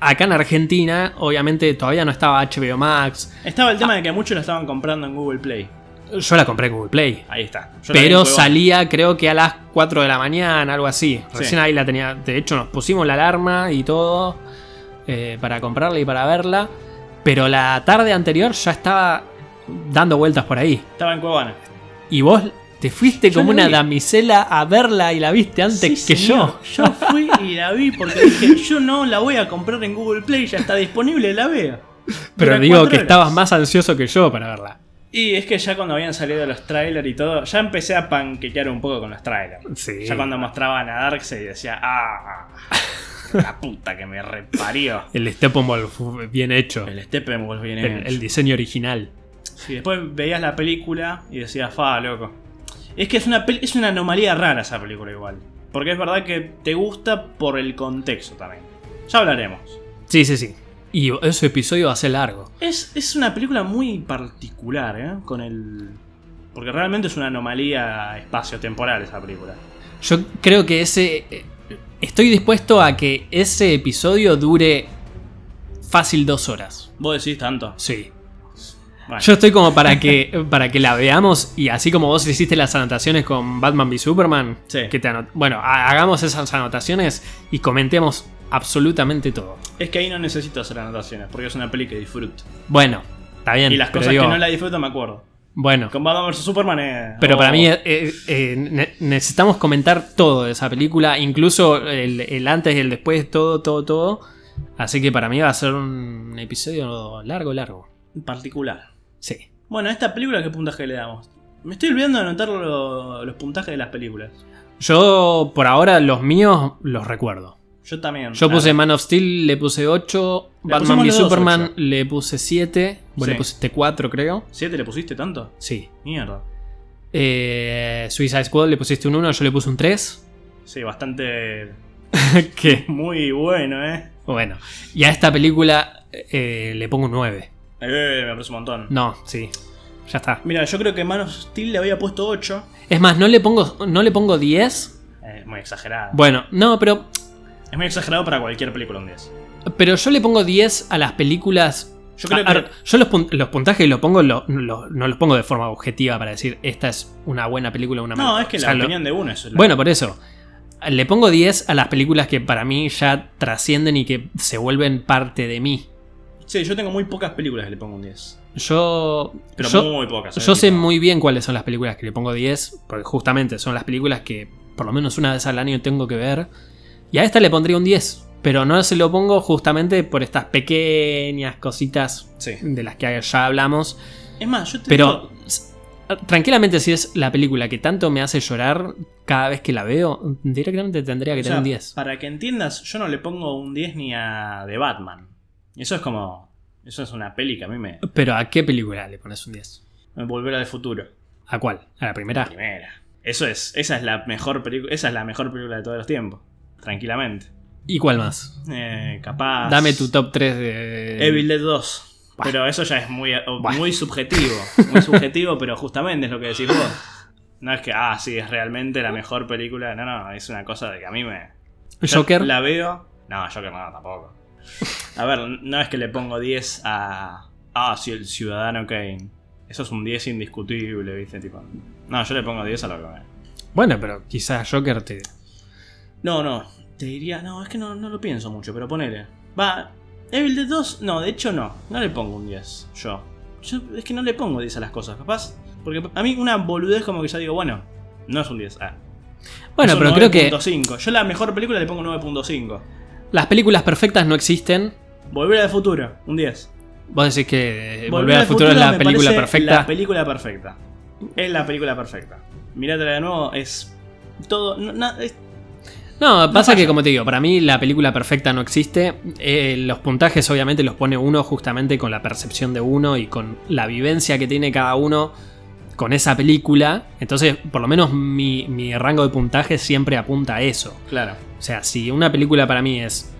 A: acá en Argentina, obviamente todavía no estaba HBO Max.
B: Estaba el tema de que muchos lo estaban comprando en Google Play.
A: Yo la compré en Google Play.
B: Ahí está. Yo
A: Pero salía creo que a las 4 de la mañana, algo así. Recién
B: Sí.
A: ahí la tenía. De hecho, nos pusimos la alarma y todo eh, para comprarla y para verla. Pero la tarde anterior ya estaba dando vueltas por ahí.
B: Estaba en Cuevana.
A: Y vos te fuiste
B: Yo
A: como una
B: vi.
A: damisela a verla y la viste antes
B: Sí,
A: que
B: señor.
A: yo.
B: Yo fui y la vi porque dije, yo no la voy a comprar en Google Play, ya está disponible, la veo.
A: Pero digo que
B: horas.
A: estabas más ansioso que yo para verla.
B: Y es que ya cuando habían salido los trailers y todo, ya empecé a panquequear un poco con los trailers.
A: Sí.
B: Ya cuando mostraban a Darkseid decía, ah, la puta que me reparió.
A: El Steppenwolf bien hecho.
B: El Steppenwolf viene
A: El, el diseño original.
B: Sí, después veías la película y decías, fa, loco. Es que es una, es una anomalía rara esa película igual. Porque es verdad que te gusta por el contexto también. Ya hablaremos.
A: Sí, sí, sí. Y ese episodio va a ser largo.
B: Es, es una película muy particular, ¿eh? Con el... Porque realmente es una anomalía espacio-temporal esa película.
A: Yo creo que ese. eh, Estoy dispuesto a que ese episodio dure fácil dos horas.
B: ¿Vos decís tanto?
A: Sí.
B: Bueno,
A: Yo estoy como para que, para que la veamos y así como vos hiciste las anotaciones con Batman v Superman,
B: Sí.
A: que te anot- bueno, ha- hagamos esas anotaciones y comentemos absolutamente todo.
B: es que ahí no necesito hacer anotaciones, porque es una peli que disfruto.
A: Bueno, está bien.
B: Y las cosas
A: digo,
B: que no la disfruto me acuerdo.
A: Bueno,
B: Con Batman vs Superman eh,
A: pero
B: oh,
A: para mí eh, eh, ne- necesitamos comentar todo de esa película, incluso el, el antes y el después, todo, todo, todo. Así que para mí va a ser un episodio largo, largo.
B: En particular.
A: Sí.
B: Bueno, a esta película, ¿qué puntaje le damos? Me estoy olvidando de anotar lo- los puntajes de las películas.
A: Yo por ahora los míos los recuerdo.
B: Yo también.
A: Yo puse Man of Steel, le puse 8.
B: Le
A: Batman
B: dos
A: Superman
B: ocho.
A: le puse 7. Vos
B: Sí.
A: le pusiste 4, creo.
B: ¿Siete le pusiste tanto?
A: Sí.
B: Mierda.
A: Eh, Suicide Squad le pusiste un 1, yo le puse un 3.
B: Sí, bastante
A: ¿Qué?
B: Muy bueno, ¿eh?
A: Bueno, y a esta película eh, le pongo un 9.
B: Eh, me parece un montón.
A: No, sí. Ya está.
B: Mira, yo creo que Man of Steel le había puesto 8.
A: Es más, no le pongo, no le pongo 10.
B: Eh, muy exagerado.
A: Bueno, no, pero,
B: Es muy exagerado para cualquier película un 10.
A: pero yo le pongo 10 a las películas.
B: Yo creo
A: a-
B: que-
A: a- yo los, pun- los puntajes los pongo, lo- lo- no los pongo de forma objetiva para decir esta es una buena película o una
B: No,
A: mala.
B: es que
A: O
B: la
A: lo-
B: opinión de uno es la-
A: Bueno, por eso. Le pongo 10 a las películas que para mí ya trascienden y que se vuelven parte de mí.
B: Sí, yo tengo muy pocas películas que le pongo un 10.
A: Yo.
B: Pero
A: yo,
B: muy pocas. ¿eh?
A: yo sé muy bien cuáles son las películas que le pongo 10, porque justamente son las películas que por lo menos una vez al año tengo que ver. Y a esta le pondría un 10, pero no se lo pongo justamente por estas pequeñas cositas
B: Sí.
A: de las que ya hablamos.
B: Es más, yo te
A: Pero
B: digo-
A: tranquilamente, si es la película que tanto me hace llorar cada vez que la veo, directamente tendría que
B: o sea,
A: tener un 10.
B: Para que entiendas, yo no le pongo un 10 ni a The Batman. Eso es como. Eso es una peli que a mí me.
A: Pero ¿a qué película le pones un 10?
B: me volverá de futuro.
A: ¿A cuál? ¿A la primera?
B: Primera. Eso es. Esa es la mejor película. Esa es la mejor película de todos los tiempos. Tranquilamente.
A: ¿Y cuál más?
B: Eh, capaz.
A: Dame tu top 3 de...
B: Evil Dead 2.
A: Bah.
B: Pero eso ya es muy,
A: Bah.
B: muy subjetivo. Muy subjetivo, pero justamente es lo que decís vos. No es que, ah, sí, es realmente la mejor película. No, no, es una cosa de que a mí me.
A: Joker.
B: La veo. No, Joker no, tampoco. A ver, no es que le pongo 10 a. Ah, sí, el Ciudadano Kane. Eso es un 10 indiscutible, ¿viste? Tipo. No, yo le pongo 10 a lo que me.
A: Bueno, pero quizás Joker te...
B: No, no. Te diría. No, es que no, no lo pienso mucho, pero ponele. Va. Evil Dead 2, no, de hecho no. No le pongo un 10. Yo. Yo es que no le pongo 10 a las cosas, capaz. Porque a mí una boludez como que ya digo, bueno, no es un 10. Ah,
A: Bueno,
B: es un
A: pero creo que
B: 9.5. Yo la mejor película le pongo 9.5.
A: las películas perfectas no existen.
B: Volver al futuro, un 10.
A: Vos decís que eh, Volver al futuro es la película perfecta.
B: La película perfecta. Es la película perfecta. Mirátela de nuevo, es. Todo. no- na- es-
A: No, pasa que como te digo, para mí la película perfecta no existe. Eh, los puntajes obviamente los pone uno justamente con la percepción de uno y con la vivencia que tiene cada uno con esa película. Entonces, por lo menos mi, mi rango de puntaje siempre apunta a eso.
B: claro.
A: O sea, si una película para mí es,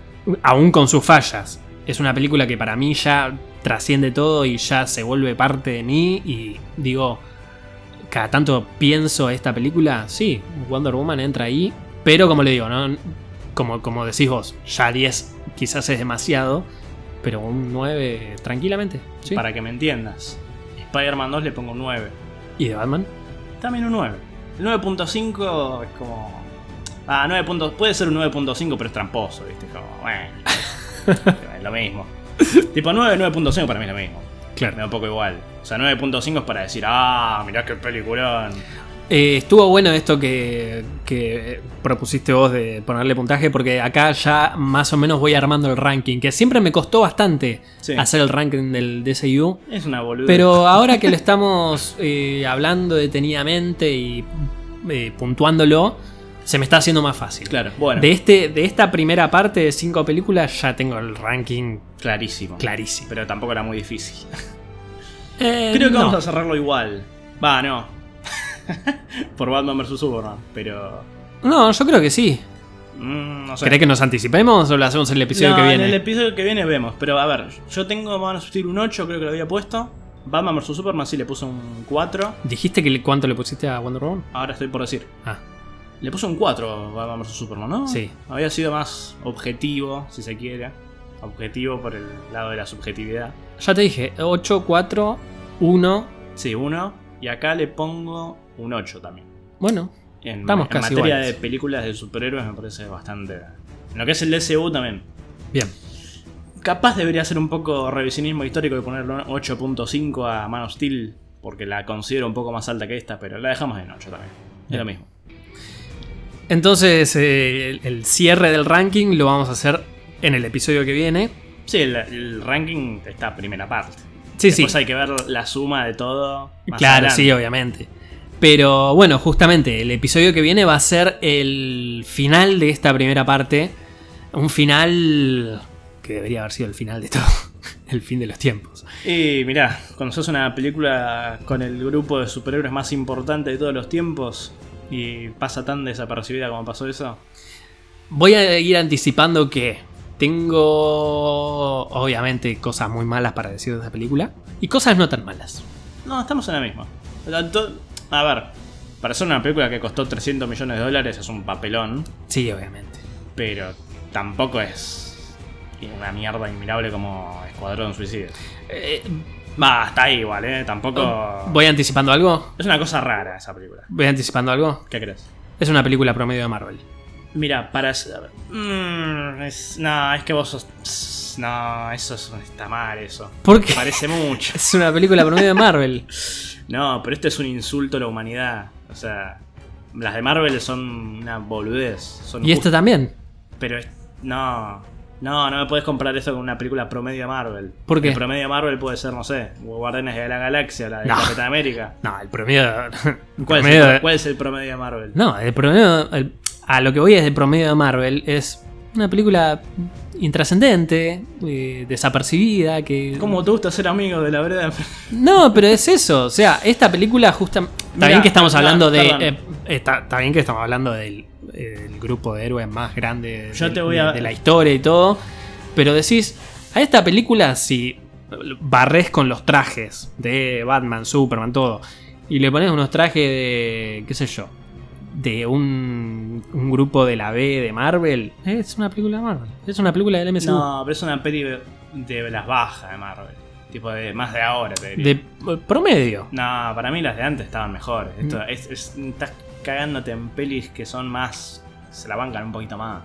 A: aún con sus fallas, es una película que para mí ya trasciende todo y ya se vuelve parte de mí y digo, cada tanto pienso esta película, sí, Wonder Woman entra ahí, pero como le digo, ¿no? como, como decís vos, ya 10 quizás es demasiado, pero un 9 tranquilamente. ¿sí?
B: Para que me entiendas. Spider-Man 2 le pongo un 9.
A: ¿Y de Batman?
B: También un 9. El 9.5 es como. Ah, 9 puntos. Puede ser un 9.5, pero es tramposo, ¿viste? Como, bueno. es lo mismo. tipo 9, 9.5 para mí es lo mismo. Me
A: Claro.
B: da un poco igual. O sea, 9.5 es para decir, ah, mirá qué peliculón.
A: Eh, estuvo bueno esto que, que propusiste vos de ponerle puntaje, porque acá ya más o menos voy armando el ranking, que siempre me costó bastante
B: Sí.
A: hacer el ranking del DCU.
B: Es una boluda.
A: Pero ahora que lo estamos eh, hablando detenidamente y eh, puntuándolo, se me está haciendo más fácil.
B: Claro, bueno.
A: De, este, de esta primera parte de cinco películas ya tengo el ranking
B: Clarísimo.
A: clarísimo.
B: Pero tampoco era muy difícil.
A: Eh,
B: Creo que
A: no.
B: vamos a cerrarlo igual. Va, no. Por Batman vs Superman. Pero.
A: No, yo creo que sí.
B: mm, no sé.
A: ¿Querés que nos anticipemos o lo hacemos en el episodio
B: No,
A: que viene?
B: En el episodio que viene vemos. Pero a ver, yo tengo Man of Steel un 8, creo que lo había puesto. Batman vs Superman sí le puse un 4.
A: ¿Dijiste que le- cuánto le pusiste a Wonder Woman?
B: Ahora estoy por decir.
A: Ah,
B: Le puse un 4 a Batman vs Superman, ¿no?
A: Sí.
B: Había sido más objetivo, si se quiere. Objetivo por el lado de la subjetividad.
A: ya te dije, 8, 4, 1.
B: Sí, 1. Y acá le pongo un 8 también.
A: Bueno,
B: En,
A: Estamos
B: en
A: casi
B: materia
A: iguales.
B: de películas de superhéroes me parece bastante. En lo que es el DCU también.
A: bien.
B: Capaz debería ser un poco revisionismo histórico y ponerle un 8.5 a Man of Steel. Porque la considero un poco más alta que esta, pero la dejamos en 8 también. Es lo mismo.
A: Entonces, eh, el, el cierre del ranking lo vamos a hacer en el episodio que viene.
B: Sí, el, el ranking está primera parte.
A: Sí,
B: Después
A: sí.
B: hay que ver la suma de todo. más
A: Claro,
B: adelante.
A: sí, obviamente. Pero bueno, justamente el episodio que viene va a ser el final de esta primera parte. Un final que debería haber sido el final de todo. El fin de los tiempos.
B: Y mirá, cuando sos una película con el grupo de superhéroes más importante de todos los tiempos y pasa tan desapercibida como pasó eso,
A: Voy a ir anticipando que tengo, obviamente, cosas muy malas para decir de esta película y cosas no tan malas.
B: No, estamos en la misma. A ver, para hacer una película que costó 300 millones de dólares es un papelón,
A: Sí, obviamente.
B: pero tampoco es una mierda inmirable como Escuadrón Suicida.
A: Eh,
B: Va, está ahí igual, ¿eh? Tampoco...
A: ¿Voy anticipando algo?
B: Es una cosa rara esa película.
A: ¿Voy anticipando algo?
B: ¿Qué crees?
A: Es una película promedio de Marvel.
B: Mira, para... Mm, es- no, es que vos sos... No, eso es- está mal eso.
A: ¿Por qué?
B: Parece mucho.
A: Es una película promedio de Marvel.
B: No, pero esto es un insulto a la humanidad. O sea, las de Marvel son una boludez. Son
A: Y esta también.
B: Pero es- no, no, no me puedes comprar eso con una película promedio de Marvel.
A: ¿Por qué?
B: El promedio de Marvel puede ser, no sé, Guardianes de la Galaxia, la de
A: No.
B: Capitán América.
A: No, el promedio. el
B: ¿Cuál,
A: promedio
B: es
A: de-
B: el, cuál es el promedio de Marvel?
A: No, el promedio. el- a lo que voy es de promedio de Marvel. Es una película intrascendente, eh, desapercibida, que.
B: ¿Cómo te gusta ser amigo de la vereda?
A: No, pero es eso. O sea, esta película justa. Está bien que estamos hablando de. eh, está, está bien que estamos hablando del del grupo de héroes más grande
B: Yo
A: del-
B: te voy a-
A: de, de la historia y todo. Pero decís, a esta película, si barres con los trajes de Batman, Superman, todo, y le pones unos trajes de. qué sé yo. De un, un grupo de la B de Marvel. Es una película de Marvel. Es una película del MCU.
B: No, pero es una peli de, las bajas de Marvel. Tipo de más de ahora, te diría.
A: De promedio.
B: No, para mí las de antes estaban mejores. Esto
A: Mm.
B: es, es- estás cagándote en pelis que son más. se la bancan un poquito más.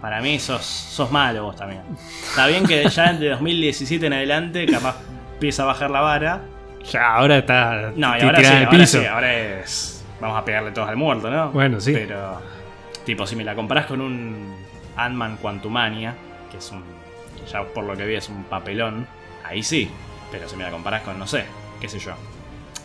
B: Para mí sos, sos malo vos también. Está bien que ya de 2017 en adelante capaz empieza a bajar la vara.
A: Ya, ahora está.
B: No, y ahora sí, ahora sí, ahora es. Vamos a pegarle todos al muerto, ¿no?
A: Bueno, sí.
B: Pero, tipo, si me la comparás con un Ant-Man Quantumania, que es un. Ya por lo que vi es un papelón, ahí sí. Pero si me la comparás con, no sé, qué sé yo.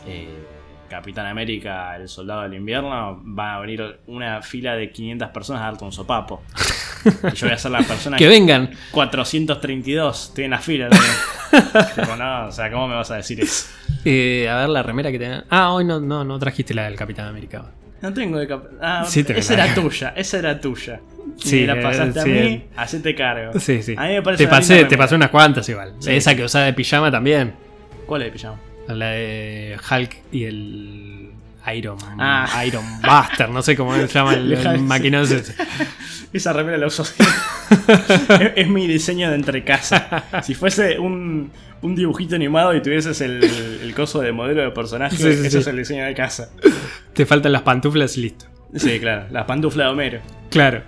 B: eh, Capitán América, el soldado del invierno, va a venir una fila de 500 personas a darte un sopapo. Y yo voy a ser la persona
A: Que vengan.
B: 432, estoy en la fila. Tipo, no, o sea, ¿cómo me vas a decir eso?
A: Eh, a ver la remera que te. Ah, hoy no, no, no trajiste la del Capitán América.
B: No tengo de cap- Ah,
A: Sí,
B: esa era tuya, esa era tuya. Si
A: Sí,
B: la pasaste a mí, hacete cargo.
A: Sí, sí.
B: A mí me parece
A: te pasé, te pasé unas cuantas igual.
B: Sí.
A: Esa que usaba de pijama también.
B: ¿Cuál es el pijama?
A: La de Hulk y el Iron,
B: Ah.
A: Iron Buster, no sé cómo se llama el, el
B: de-
A: maquinoso.
B: Esa remera la uso es, es mi diseño de entrecasa. Si fuese un, un dibujito animado y tuvieses el, el coso de modelo de personaje,
A: Sí,
B: es el diseño de casa.
A: Te faltan las pantuflas y listo.
B: Sí, claro, la pantufla de Homero.
A: Claro.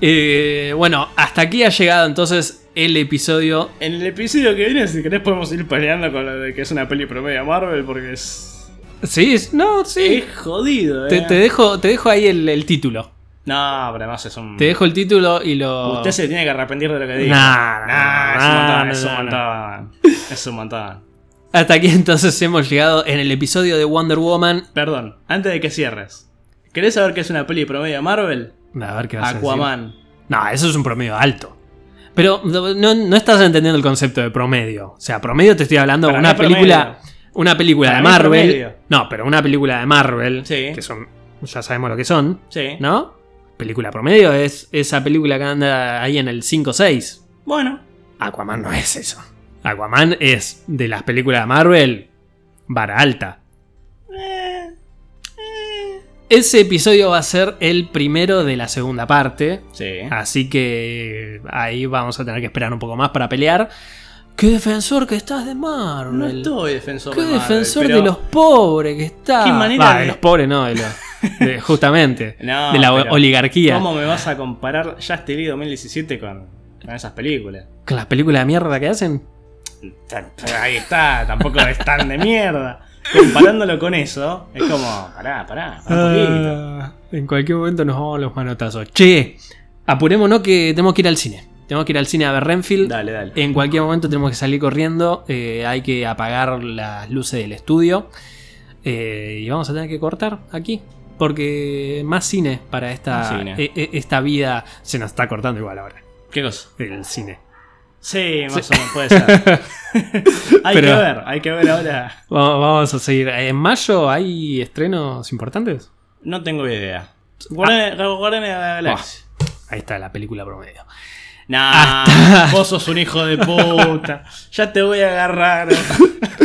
A: Eh, bueno, hasta aquí ha llegado entonces el episodio.
B: En el episodio que viene, si querés, podemos ir peleando con lo de que es una peli promedio Marvel, porque es.
A: Sí, es- no, sí.
B: Es jodido, eh.
A: Te, te dejo, te dejo ahí el, el título.
B: No, pero además es un.
A: Te dejo el título y lo.
B: Usted se tiene que arrepentir de lo que dijo.
A: Nah,
B: Nah,
A: nah,
B: es un montón,
A: nah,
B: es un montón. Es un montón.
A: Hasta aquí entonces hemos llegado en el episodio de Wonder Woman.
B: Perdón, antes de que cierres. ¿Querés saber qué es una peli promedio Marvel?
A: A ver qué vas a decir.
B: Aquaman.
A: No, eso es un promedio alto. Pero no, no estás entendiendo el concepto de promedio. O sea, promedio te estoy hablando de una
B: promedio.
A: película. Una película
B: Para
A: de Marvel. No, pero una película de Marvel.
B: Sí.
A: Que son. Ya sabemos lo que son.
B: Sí.
A: ¿No? Película promedio es esa película que anda ahí en el 5-6.
B: Bueno.
A: Aquaman no es eso. Aquaman es de las películas de Marvel. Vara alta.
B: Eh, eh.
A: Ese episodio va a ser el primero de la segunda parte.
B: Sí.
A: Así que ahí vamos a tener que esperar un poco más para pelear. ¡Qué defensor que estás de Marvel!
B: No estoy defensor
A: ¡Qué
B: de Marvel,
A: defensor
B: pero-
A: de los pobres que está!
B: Qué manera
A: Va,
B: de-
A: de los pobres no, de los- de- justamente.
B: No,
A: de la oligarquía.
B: ¿Cómo me vas a comparar Just League 2017 con, con esas películas?
A: Con las películas de mierda que hacen.
B: Ahí está, tampoco es tan de mierda. Comparándolo con eso, es como, pará, pará, pará.
A: Ah, en cualquier momento nos vamos los manotazos. Che, apurémonos que tenemos que ir al cine. Tenemos que ir al cine a ver Renfield.
B: Dale, dale.
A: En cualquier momento tenemos que salir corriendo. eh, hay que apagar las luces del estudio. eh, y vamos a tener que cortar aquí. Porque más cine para esta,
B: cine.
A: e- e- esta vida se nos está cortando igual ahora.
B: ¿Qué cosa?
A: El cine.
B: Sí, más o menos puede ser. hay
A: Pero-
B: que ver, hay que ver ahora.
A: Vamos a seguir. ¿En mayo hay estrenos importantes?
B: No tengo idea. Guardianes de la Galaxia.
A: Ahí está la película promedio.
B: Nah, vos sos un hijo de puta. Ya te voy a agarrar.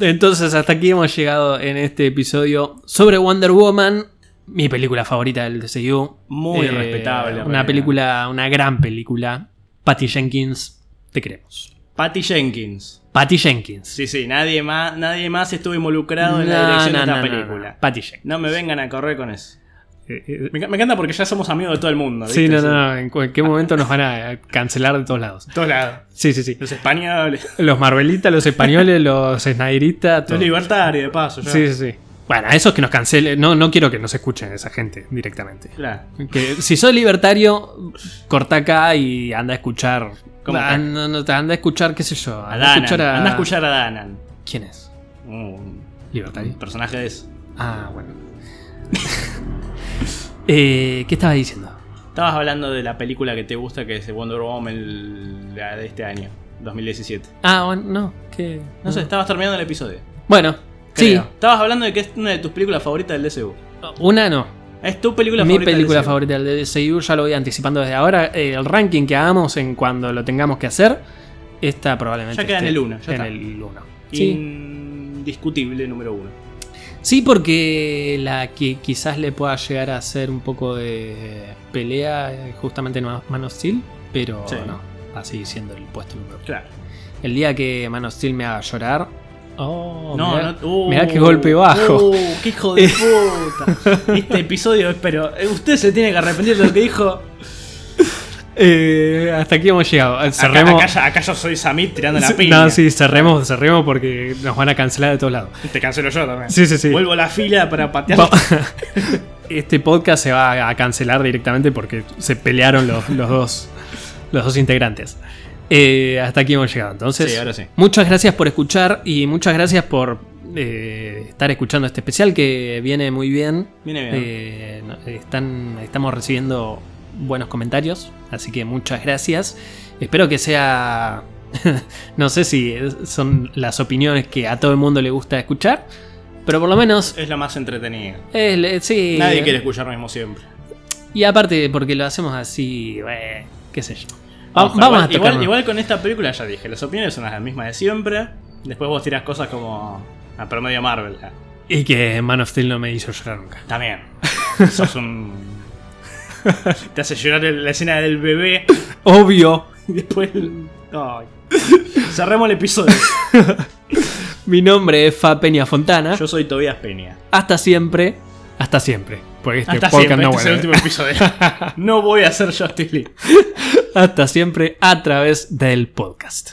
A: Entonces, hasta aquí hemos llegado en este episodio sobre Wonder Woman, mi película favorita del DCU.
B: Muy
A: Eh,
B: respetable.
A: Una
B: realidad.
A: película, una gran película. Patty Jenkins, te queremos.
B: Patty Jenkins.
A: Patty Jenkins.
B: Sí, sí, nadie más, nadie más estuvo involucrado en la dirección
A: no,
B: de esta
A: no,
B: película.
A: Patty Jenkins.
B: No me vengan a correr con eso.
A: Eh, eh,
B: Me, enc- me encanta porque ya somos amigos de todo el mundo.
A: Sí,
B: ¿viste?
A: no, no, no, en cualquier momento nos van a cancelar de todos lados.
B: Todos lados.
A: Sí, sí, sí.
B: Los españoles.
A: Los marvelitas, los españoles, los snyderistas,
B: Los libertarios, de paso. Ya.
A: Sí, sí, sí. Bueno, a esos que nos cancelen. No, no quiero que nos escuchen esa gente directamente.
B: Claro.
A: Que si sos libertario, corta acá y anda a escuchar.
B: ¿Cómo
A: Ah, no, no, anda a escuchar, qué sé yo.
B: A
A: Anda a escuchar a.
B: Anda a escuchar a Danan.
A: ¿Quién es?
B: Un
A: Libertario.
B: un personaje de eso.
A: Ah, bueno. eh, ¿Qué estabas diciendo?
B: Estabas hablando de la película que te gusta, que es Wonder Woman el- la de este año, 2017.
A: Ah, bueno, no. ¿qué?
B: No sé, estabas terminando el episodio.
A: Bueno,
B: Creo.
A: sí.
B: Estabas hablando de que es una de tus películas favoritas del DCU.
A: Una no.
B: Es tu película
A: Mi
B: favorita. del
A: película
B: DCU.
A: favorita del DCU, ya lo voy anticipando desde ahora. Eh, El ranking que hagamos en cuando lo tengamos que hacer, esta probablemente.
B: Ya queda en
A: esté
B: el uno, ya
A: en
B: está.
A: el 1. Sí.
B: Indiscutible número uno.
A: Sí, porque la que quizás le pueda llegar a hacer un poco de pelea justamente en Man of Steel, pero
B: Sí.
A: no, va a seguir siendo el puesto número uno.
B: Claro.
A: El día que Man of Steel me haga llorar. Oh,
B: No,
A: mirá,
B: no. uh,
A: mirá qué golpe bajo.
B: Uh, qué hijo de puta. Este episodio, pero eh, usted se tiene que arrepentir de lo que dijo.
A: Eh, hasta aquí hemos llegado.
B: Acá,
A: Cerremos.
B: acá ya- acá yo soy Samit tirando la
A: Sí,
B: piña.
A: no, sí, cerremos, cerremos porque nos van a cancelar de todos lados.
B: Te cancelo yo también.
A: Sí, sí, sí.
B: Vuelvo a la fila para patear.
A: Este podcast se va a cancelar directamente porque se pelearon los, los dos, los dos integrantes. Eh, hasta aquí hemos llegado. Entonces,
B: Sí, ahora sí.
A: muchas gracias por escuchar y muchas gracias por eh, estar escuchando este especial que viene muy bien.
B: Viene bien.
A: No- están, estamos recibiendo buenos comentarios, así que muchas gracias. Espero que sea. no sé si son las opiniones que a todo el mundo le gusta escuchar, pero por lo menos.
B: Es lo más entretenido.
A: le- sí.
B: Nadie quiere escuchar lo mismo siempre.
A: Y aparte, porque lo hacemos así, eh, qué sé yo.
B: Ojo,
A: vamos
B: igual,
A: tocar.
B: igual, igual con esta película ya dije, las opiniones son las mismas de siempre. Después vos tirás cosas como a promedio Marvel.
A: Y que Man of Steel no me hizo llorar nunca.
B: También. Sos un. Te hace llorar la escena del bebé.
A: Obvio.
B: Y después. Ay. Cerremos el episodio.
A: Mi nombre es Fa Peña Fontana.
B: Yo soy Tobias Peña.
A: Hasta siempre. Hasta siempre. Porque este
B: Hasta
A: podcast
B: siempre,
A: no
B: este es el último episodio. No voy a hacer Justice League.
A: Hasta siempre a través del podcast.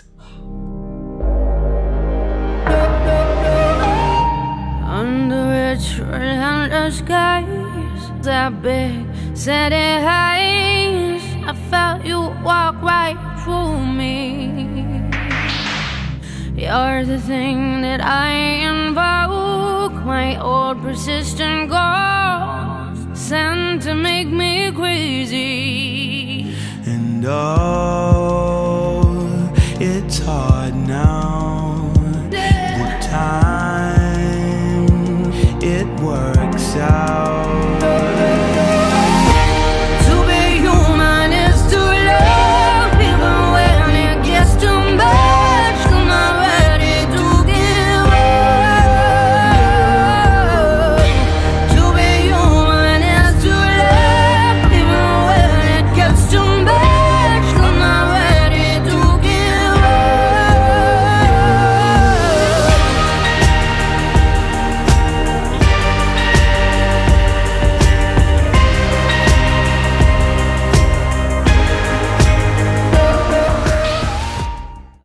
C: Under a tremendous that big said it high. I felt you walk right through me. You're the thing that I invoke, my old persistent ghost, sent to make me crazy.
D: And oh, it's hard now. Yeah. The time it works out.